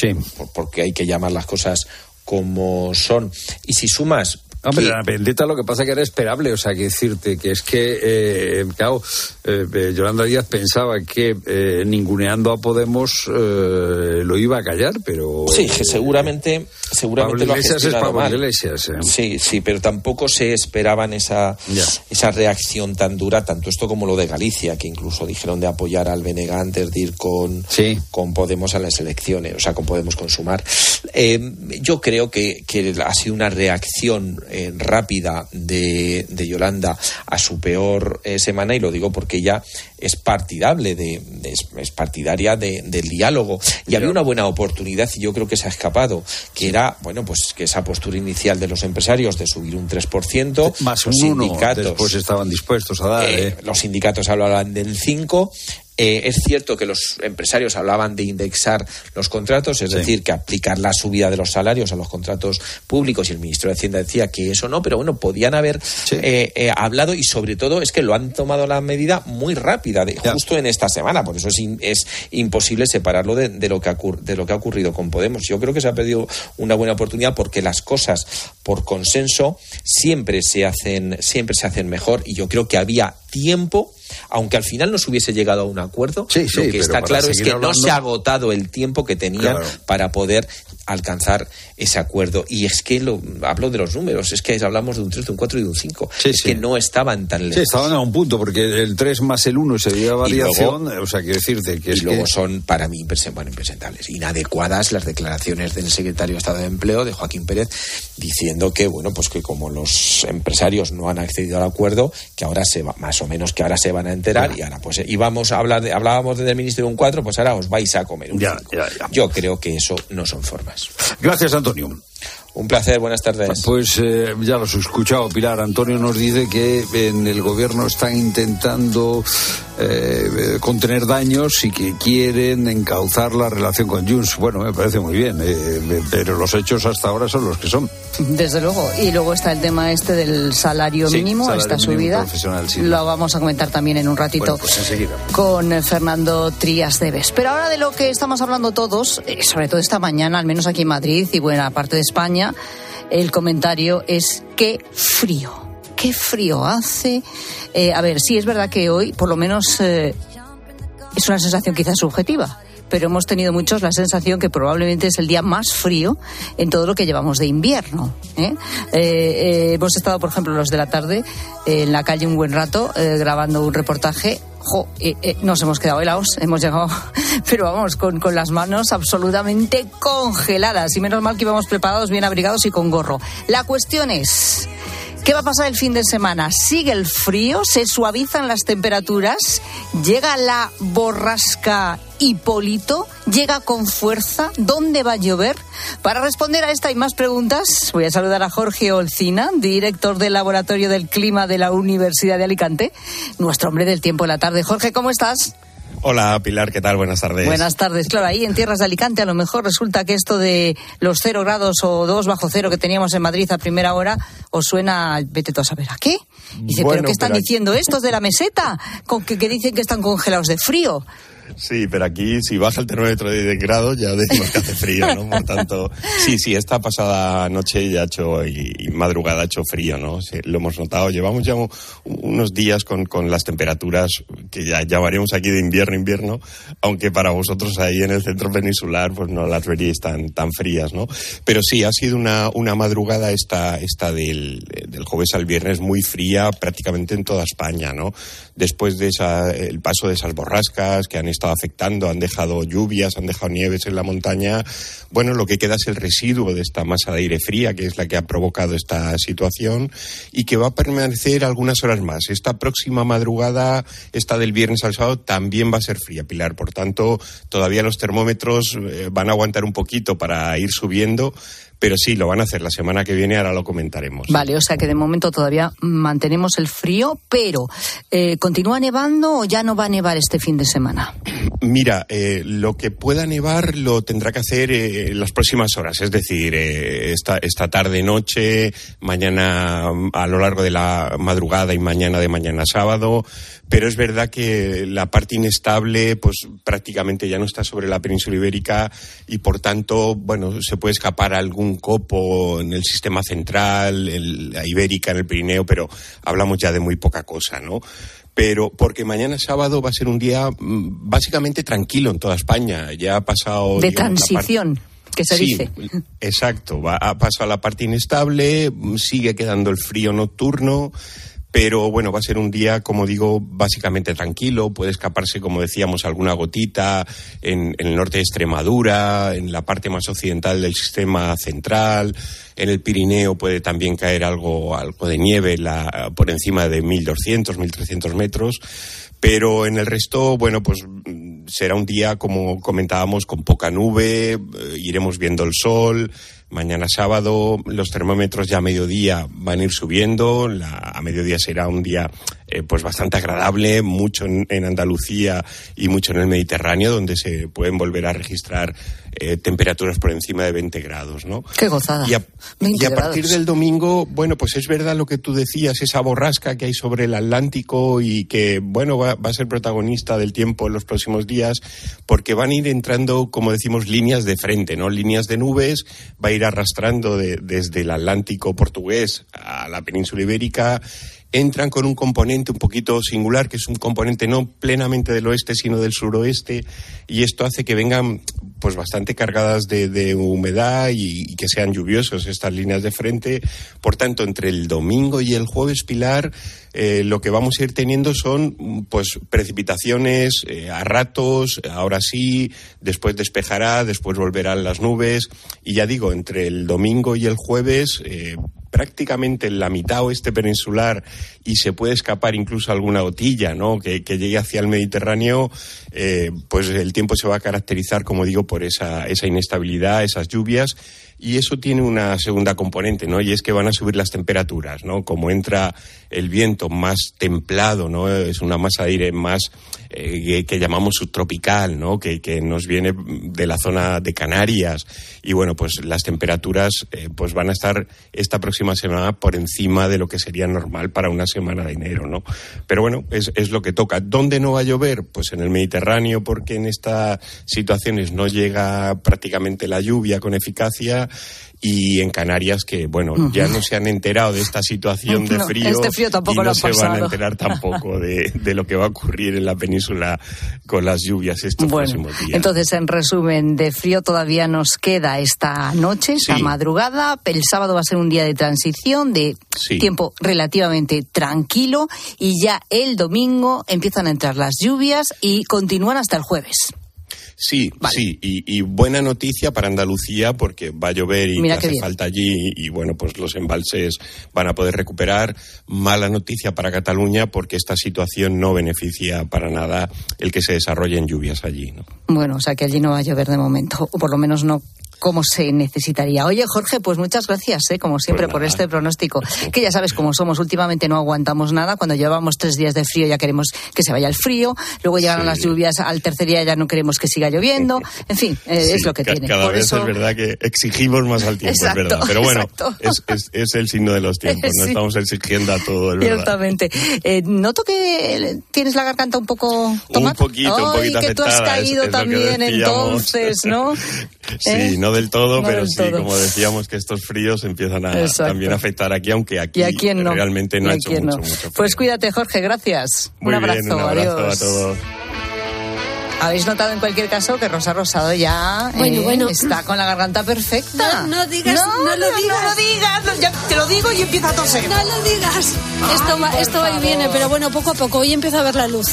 porque hay que llamar las cosas como son. Y si sumas Hombre, la vendetta lo que pasa que era esperable, o sea, que decirte que es que, eh, claro, eh, eh, Yolanda Díaz pensaba que eh, ninguneando a Podemos lo iba a callar, pero... Sí, que seguramente, seguramente lo ha gestionado mal. Iglesias, Sí, sí, pero tampoco se esperaban esa, esa reacción tan dura, tanto esto como lo de Galicia, que incluso dijeron de apoyar al Benega antes de ir con, con Podemos a las elecciones, o sea, con Podemos consumar. yo creo que, que ha sido una reacción eh, rápida de, de, Yolanda a su peor eh, semana, y lo digo porque ella es partidable, de, es, partidaria del diálogo. Y había una buena oportunidad, y yo creo que se ha escapado, que era, bueno, pues que esa postura inicial de los empresarios de subir un 3%, más un los sindicatos, después estaban dispuestos a dar. Eh, los sindicatos hablaban del 5%, eh, es cierto que los empresarios hablaban de indexar los contratos, es decir, que aplicar la subida de los salarios a los contratos públicos y el ministro de Hacienda decía que eso no, pero bueno, podían haber eh, eh, hablado y sobre todo es que lo han tomado la medida muy rápida, de, justo en esta semana, por eso es, es imposible separarlo de, lo que de lo que ha ocurrido con Podemos. Yo creo que se ha pedido una buena oportunidad porque las cosas por consenso siempre se hacen, siempre se hacen mejor y yo creo que había tiempo aunque al final no se hubiese llegado a un acuerdo, lo que está claro es que no se ha agotado el tiempo que tenían para poder alcanzar ese acuerdo. Y es que lo, hablo de los números, es que hablamos de un 3, de un 4 y de un 5. es que no estaban tan lejos. Sí, estaban a un punto, porque el 3 más el 1 sería variación, o sea, quiero decirte que Y luego son, para mí, bueno, impresentables, inadecuadas las declaraciones del secretario de Estado de Empleo, de Joaquín Pérez, diciendo que, bueno, pues que como los empresarios no han accedido al acuerdo, que ahora se va, más o menos que ahora se van a enterar, y ahora pues íbamos a hablar de, hablábamos del ministerio de un 4, pues ahora os vais a comer un ya, ya, ya. Yo creo que eso no son formas. Gracias, Antonio. Un placer, buenas tardes. Pues eh, ya lo has escuchado, Pilar. Antonio nos dice que en el gobierno están intentando eh, contener daños y que quieren encauzar la relación con Junts. Bueno, me parece muy bien, eh, pero los hechos hasta ahora son los que son. Desde luego. Y luego está el tema este del salario mínimo, esta subida. Lo vamos a comentar también en un ratito pues con Fernando Trías Deves. Pero ahora de lo que estamos hablando todos, sobre todo esta mañana, al menos aquí en Madrid y buena parte de España, el comentario es qué frío, qué frío hace. Eh, a ver, sí es verdad que hoy, por lo menos, eh, es una sensación quizás subjetiva pero hemos tenido muchos la sensación que probablemente es el día más frío en todo lo que llevamos de invierno. ¿eh? hemos estado, por ejemplo, los de la tarde en la calle un buen rato grabando un reportaje eh, eh, nos hemos quedado helados, hemos llegado, pero vamos, con, con las manos absolutamente congeladas. Y menos mal que íbamos preparados, bien abrigados y con gorro. La cuestión es. ¿Qué va a pasar el fin de semana? ¿Sigue el frío? ¿Se suavizan las temperaturas? ¿Llega la borrasca Hipólito? ¿Llega con fuerza? ¿Dónde va a llover? Para responder a esta y más preguntas, voy a saludar a Jorge Olcina, director del Laboratorio del Clima de la Universidad de Alicante, nuestro hombre del tiempo de la tarde. Jorge, ¿cómo estás? Hola Pilar, ¿qué tal? Buenas tardes. Buenas tardes. Claro, ahí en tierras de Alicante a lo mejor resulta que esto de los cero grados o dos bajo cero que teníamos en Madrid a primera hora os suena, vete tú a saber a qué. Dice, ¿pero qué están diciendo estos de la meseta? Con que, que dicen que están congelados de frío. Sí, pero aquí si baja el termómetro de 10 grados ya decimos que hace frío, ¿no? Por tanto, sí, sí, esta pasada noche ya ha hecho y, madrugada ha hecho frío, ¿no? lo hemos notado. Llevamos ya unos días con, con las temperaturas que ya llamaremos aquí de invierno, invierno, aunque para vosotros ahí en el centro peninsular pues no las veríais tan, tan frías, ¿no? Pero sí, ha sido una, una madrugada esta, esta del, del jueves al viernes muy fría prácticamente en toda España, ¿no? Después de esa, el paso de esas borrascas que han estado afectando, han dejado lluvias, han dejado nieves en la montaña. Bueno, lo que queda es el residuo de esta masa de aire fría, que es la que ha provocado esta situación y que va a permanecer algunas horas más. Esta próxima madrugada, esta del viernes al sábado, también va a ser fría, Pilar. Por tanto, todavía los termómetros eh, van a aguantar un poquito para ir subiendo pero sí, lo van a hacer la semana que viene, ahora lo comentaremos. Vale, o sea que de momento todavía mantenemos el frío, pero eh, ¿continúa nevando o ya no va a nevar este fin de semana? Mira, eh, lo que pueda nevar lo tendrá que hacer eh, en las próximas horas, es decir, esta, esta tarde, noche, mañana a lo largo de la madrugada y mañana de mañana sábado pero es verdad que la parte inestable pues prácticamente ya no está sobre la península ibérica y por tanto bueno se puede escapar algún copo en el sistema central en la ibérica en el Pirineo pero hablamos ya de muy poca cosa no pero porque mañana sábado va a ser un día mm, básicamente tranquilo en toda España ya ha pasado de transición que se dice. Exacto, va, ha pasado la parte inestable, sigue quedando el frío nocturno, pero bueno, va a ser un día, como digo, básicamente tranquilo. Puede escaparse, como decíamos, alguna gotita en, el norte de Extremadura, en la parte más occidental del sistema central. En el Pirineo puede también caer algo, algo de nieve la, por encima de 1.200, 1.300 metros. Pero en el resto, bueno, pues será un día, como comentábamos, con poca nube, eh, iremos viendo el sol, Mañana sábado los termómetros ya a mediodía van a ir subiendo. a mediodía será un día eh, pues bastante agradable, mucho en, Andalucía y mucho en el Mediterráneo, donde se pueden volver a registrar eh, temperaturas por encima de 20 grados, ¿no? Qué gozada. Y a, partir del domingo, bueno, pues es verdad lo que tú decías, esa borrasca que hay sobre el Atlántico y que, bueno, va, va a ser protagonista del tiempo en los próximos días, porque van a ir entrando, como decimos, líneas de frente, ¿no? Líneas de nubes, va a ir arrastrando desde el Atlántico portugués a la península ibérica, entran con un componente un poquito singular, que es un componente no plenamente del oeste, sino del suroeste, y esto hace que vengan pues bastante cargadas de, humedad y, que sean lluviosos estas líneas de frente. Por tanto, entre el domingo y el jueves, Pilar, eh, lo que vamos a ir teniendo son pues precipitaciones eh, a ratos, ahora sí, después despejará, después volverán las nubes y ya digo, entre el domingo y el jueves eh, prácticamente en la mitad oeste peninsular y se puede escapar incluso alguna gotilla, ¿no? Que, llegue hacia el Mediterráneo, pues el tiempo se va a caracterizar, como digo, por esa, esa inestabilidad, esas lluvias y eso tiene una segunda componente, ¿no? Y es que van a subir las temperaturas, ¿no? Como entra el viento más templado, ¿no? Es una masa de aire más eh, que, llamamos subtropical, ¿no? Que, nos viene de la zona de Canarias y bueno, pues las temperaturas eh, pues van a estar esta próxima semana por encima de lo que sería normal para una semana de enero, ¿no? Pero bueno, es, es lo que toca. ¿Dónde no va a llover? Pues en el Mediterráneo, porque en estas situaciones no llega prácticamente la lluvia con eficacia y en Canarias que, bueno, ya no se han enterado de esta situación de frío, este frío tampoco y no se van a enterar tampoco de, de, lo que va a ocurrir en la península con las lluvias estos próximos días. Entonces, en resumen, de frío todavía nos queda esta noche, esta madrugada. El sábado va a ser un día de transición, de tiempo relativamente tranquilo y ya el domingo empiezan a entrar las lluvias y continúan hasta el jueves. Sí, sí, y, buena noticia para Andalucía porque va a llover y hace falta allí y bueno, pues los embalses van a poder recuperar. Mala noticia para Cataluña porque esta situación no beneficia para nada el que se desarrollen lluvias allí. ¿no? Bueno, o sea que allí no va a llover de momento, o por lo menos no como se necesitaría. Oye, Jorge, pues muchas gracias, ¿eh? como siempre, Pues por este pronóstico. Que ya sabes cómo somos, últimamente no aguantamos nada. Cuando llevamos tres días de frío ya queremos que se vaya el frío. Luego llegaron las lluvias, al tercer día ya no queremos que siga lloviendo. En fin, eh, Sí, es lo que ca- tiene. Cada Por vez eso- es verdad que exigimos más al tiempo, Exacto, es verdad. Pero bueno, es, es- es el signo de los tiempos, no estamos exigiendo a todo, es. Ciertamente. Eh, noto que tienes la garganta un poco tomada. Un poquito, un Ay, poquito que tú has caído también entonces, ¿no? Sí, ¿Eh? No del todo, No pero del sí, todo. como decíamos, que estos fríos empiezan a Exacto. también a afectar aquí, aunque aquí ¿Y a quién no? realmente no ¿Y ha hecho mucho, no? mucho frío. Pues cuídate, Jorge, gracias. Muy un abrazo, bien, un abrazo adiós. a todos. Habéis notado en cualquier caso que Rosa Rosado ya Bueno, eh, bueno. está con la garganta perfecta. No, no digas, no, lo digas. No lo digas, no, ya te lo digo y empieza a toser. No lo digas. Esto va, esto va y viene, pero bueno, poco a poco. Hoy empiezo a ver la luz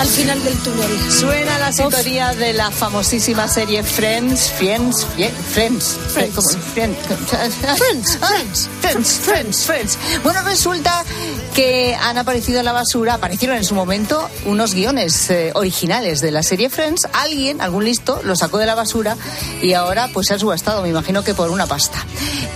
al final del túnel. Suena la sintonía de la famosísima serie Friends, Friends, Frie- Friends, Friends. Friends, Friends, Ah, Friends, Friends, Friends. Bueno, resulta que han aparecido en la basura, aparecieron en su momento unos guiones eh, originales de la serie Friends. Alguien, algún listo, lo sacó de la basura y ahora pues se ha subastado, me imagino que por una pasta.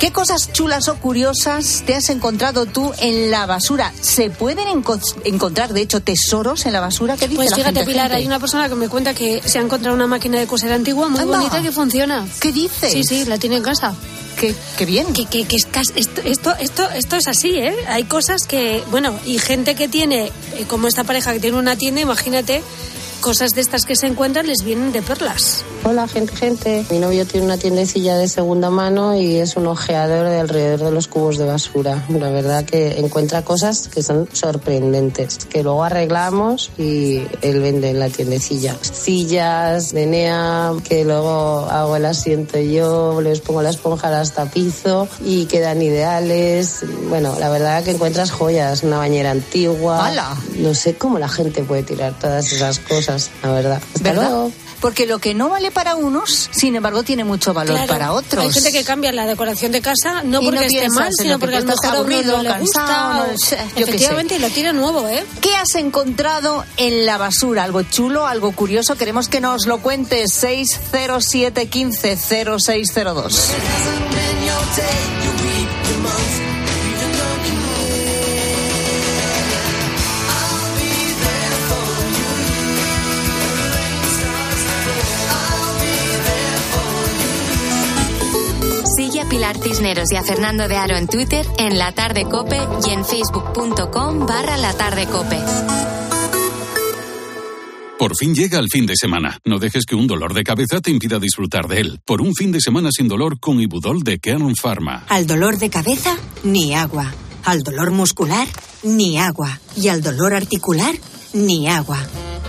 ¿Qué cosas chulas o curiosas te has encontrado tú en la basura? ¿Se pueden enco- encontrar, de hecho, tesoros en la basura? ¿Qué dice Pues la fíjate, gente, Pilar, gente? hay una persona que me cuenta que se ha encontrado una máquina de coser antigua muy Anda. bonita que funciona. ¿Qué dices? Sí, sí, la tiene en casa. Qué, qué bien. Que, que, que esto, esto, esto, esto es así, ¿eh? Hay cosas que, bueno, y gente que tiene, eh, como esta pareja que tiene una tienda, imagínate, cosas de estas que se encuentran les vienen de perlas. Hola, gente, gente. Mi novio tiene una tiendecilla de segunda mano y es un ojeador de alrededor de los cubos de basura. La verdad que encuentra cosas que son sorprendentes, que luego arreglamos y él vende en la tiendecilla. Sillas de NEA, que luego hago el asiento yo, les pongo la esponja hasta piso y quedan ideales. Bueno, la verdad que encuentras joyas, una bañera antigua. ¡Hala! No sé cómo la gente puede tirar todas esas cosas, la verdad. Hasta ¿Verdad? luego. Porque lo que no vale para unos, sin embargo, tiene mucho valor Claro, para otros. Hay gente que cambia la decoración de casa no porque no esté mal, sino que porque a uno aburrido, no le gusta. cansado, o- no sé. Efectivamente, lo tiene nuevo, ¿eh? ¿Qué has encontrado en la basura? ¿Algo chulo, algo curioso? Queremos que nos lo cuentes. 607 15 0602. Pilar Cisneros y a Fernando de Aro en Twitter, en La Tarde Cope y en facebook.com barra La Tarde Cope. Por fin llega el fin de semana. No dejes que un dolor de cabeza te impida disfrutar de él. Por un fin de semana sin dolor con Ibudol de Kern Pharma. Al dolor de cabeza, ni agua. Al dolor muscular, ni agua. Y al dolor articular, ni agua.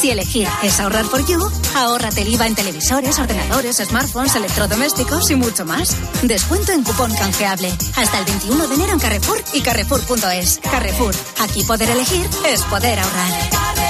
Si elegir es ahorrar por You, ahórrate el IVA en televisores, ordenadores, smartphones, electrodomésticos y mucho más. Descuento en cupón canjeable. Hasta el 21 de enero en Carrefour y Carrefour.es. Carrefour, aquí poder elegir es poder ahorrar.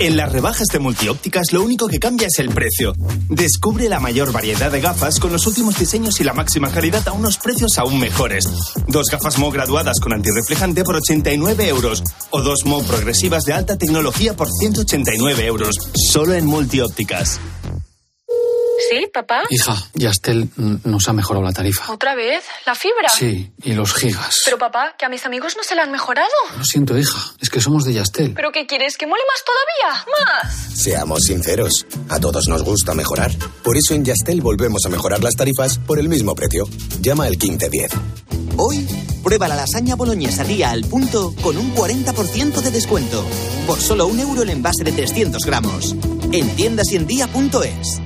En las rebajas de multiópticas lo único que cambia es el precio. Descubre la mayor variedad de gafas con los últimos diseños y la máxima calidad a unos precios aún mejores. Dos gafas Mo graduadas con antirreflejante por 89 euros o dos Mo progresivas de alta tecnología por 189 euros. Solo en multiópticas. ¿Sí, papá? Hija, Yastel nos ha mejorado la tarifa. ¿Otra vez? ¿La fibra? Sí, y los gigas. Pero papá, que a mis amigos no se la han mejorado. Lo siento, hija, es que somos de Yastel. ¿Pero qué quieres? ¿Que mole más todavía? ¡Más! Seamos sinceros, a todos nos gusta mejorar. Por eso en Yastel volvemos a mejorar las tarifas por el mismo precio. Llama al 1510. Hoy, prueba la lasaña boloñesa día al punto con un 40% de descuento. Por solo un euro el envase de 300 gramos. En tiendas y en día.es.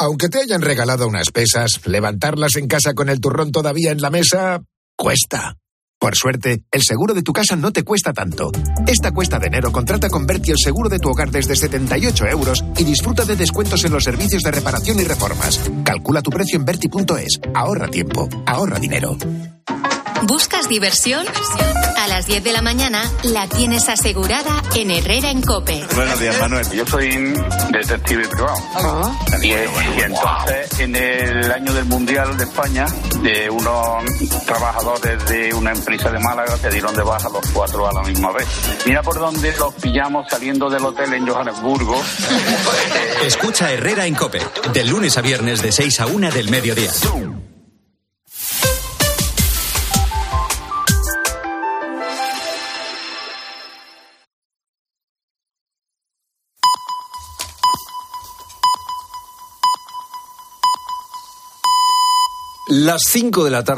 Aunque te hayan regalado unas pesas, levantarlas en casa con el turrón todavía en la mesa cuesta. Por suerte, el seguro de tu casa no te cuesta tanto. Esta cuesta de enero contrata con Berti el seguro de tu hogar desde 78 euros y disfruta de descuentos en los servicios de reparación y reformas. Calcula tu precio en Berti.es. Ahorra tiempo, ahorra dinero. ¿Buscas diversión? A las 10 de la mañana la tienes asegurada en Herrera en Cope. Buenos días, Manuel. Yo soy detective privado. Y, y entonces, en el año del Mundial de España, de unos trabajadores de una empresa de Málaga se dieron de baja los cuatro a la misma vez. Mira por dónde los pillamos saliendo del hotel en Johannesburgo. Escucha Herrera en Cope, de lunes a viernes de 6 a 1 del mediodía. Las 5 de la tarde.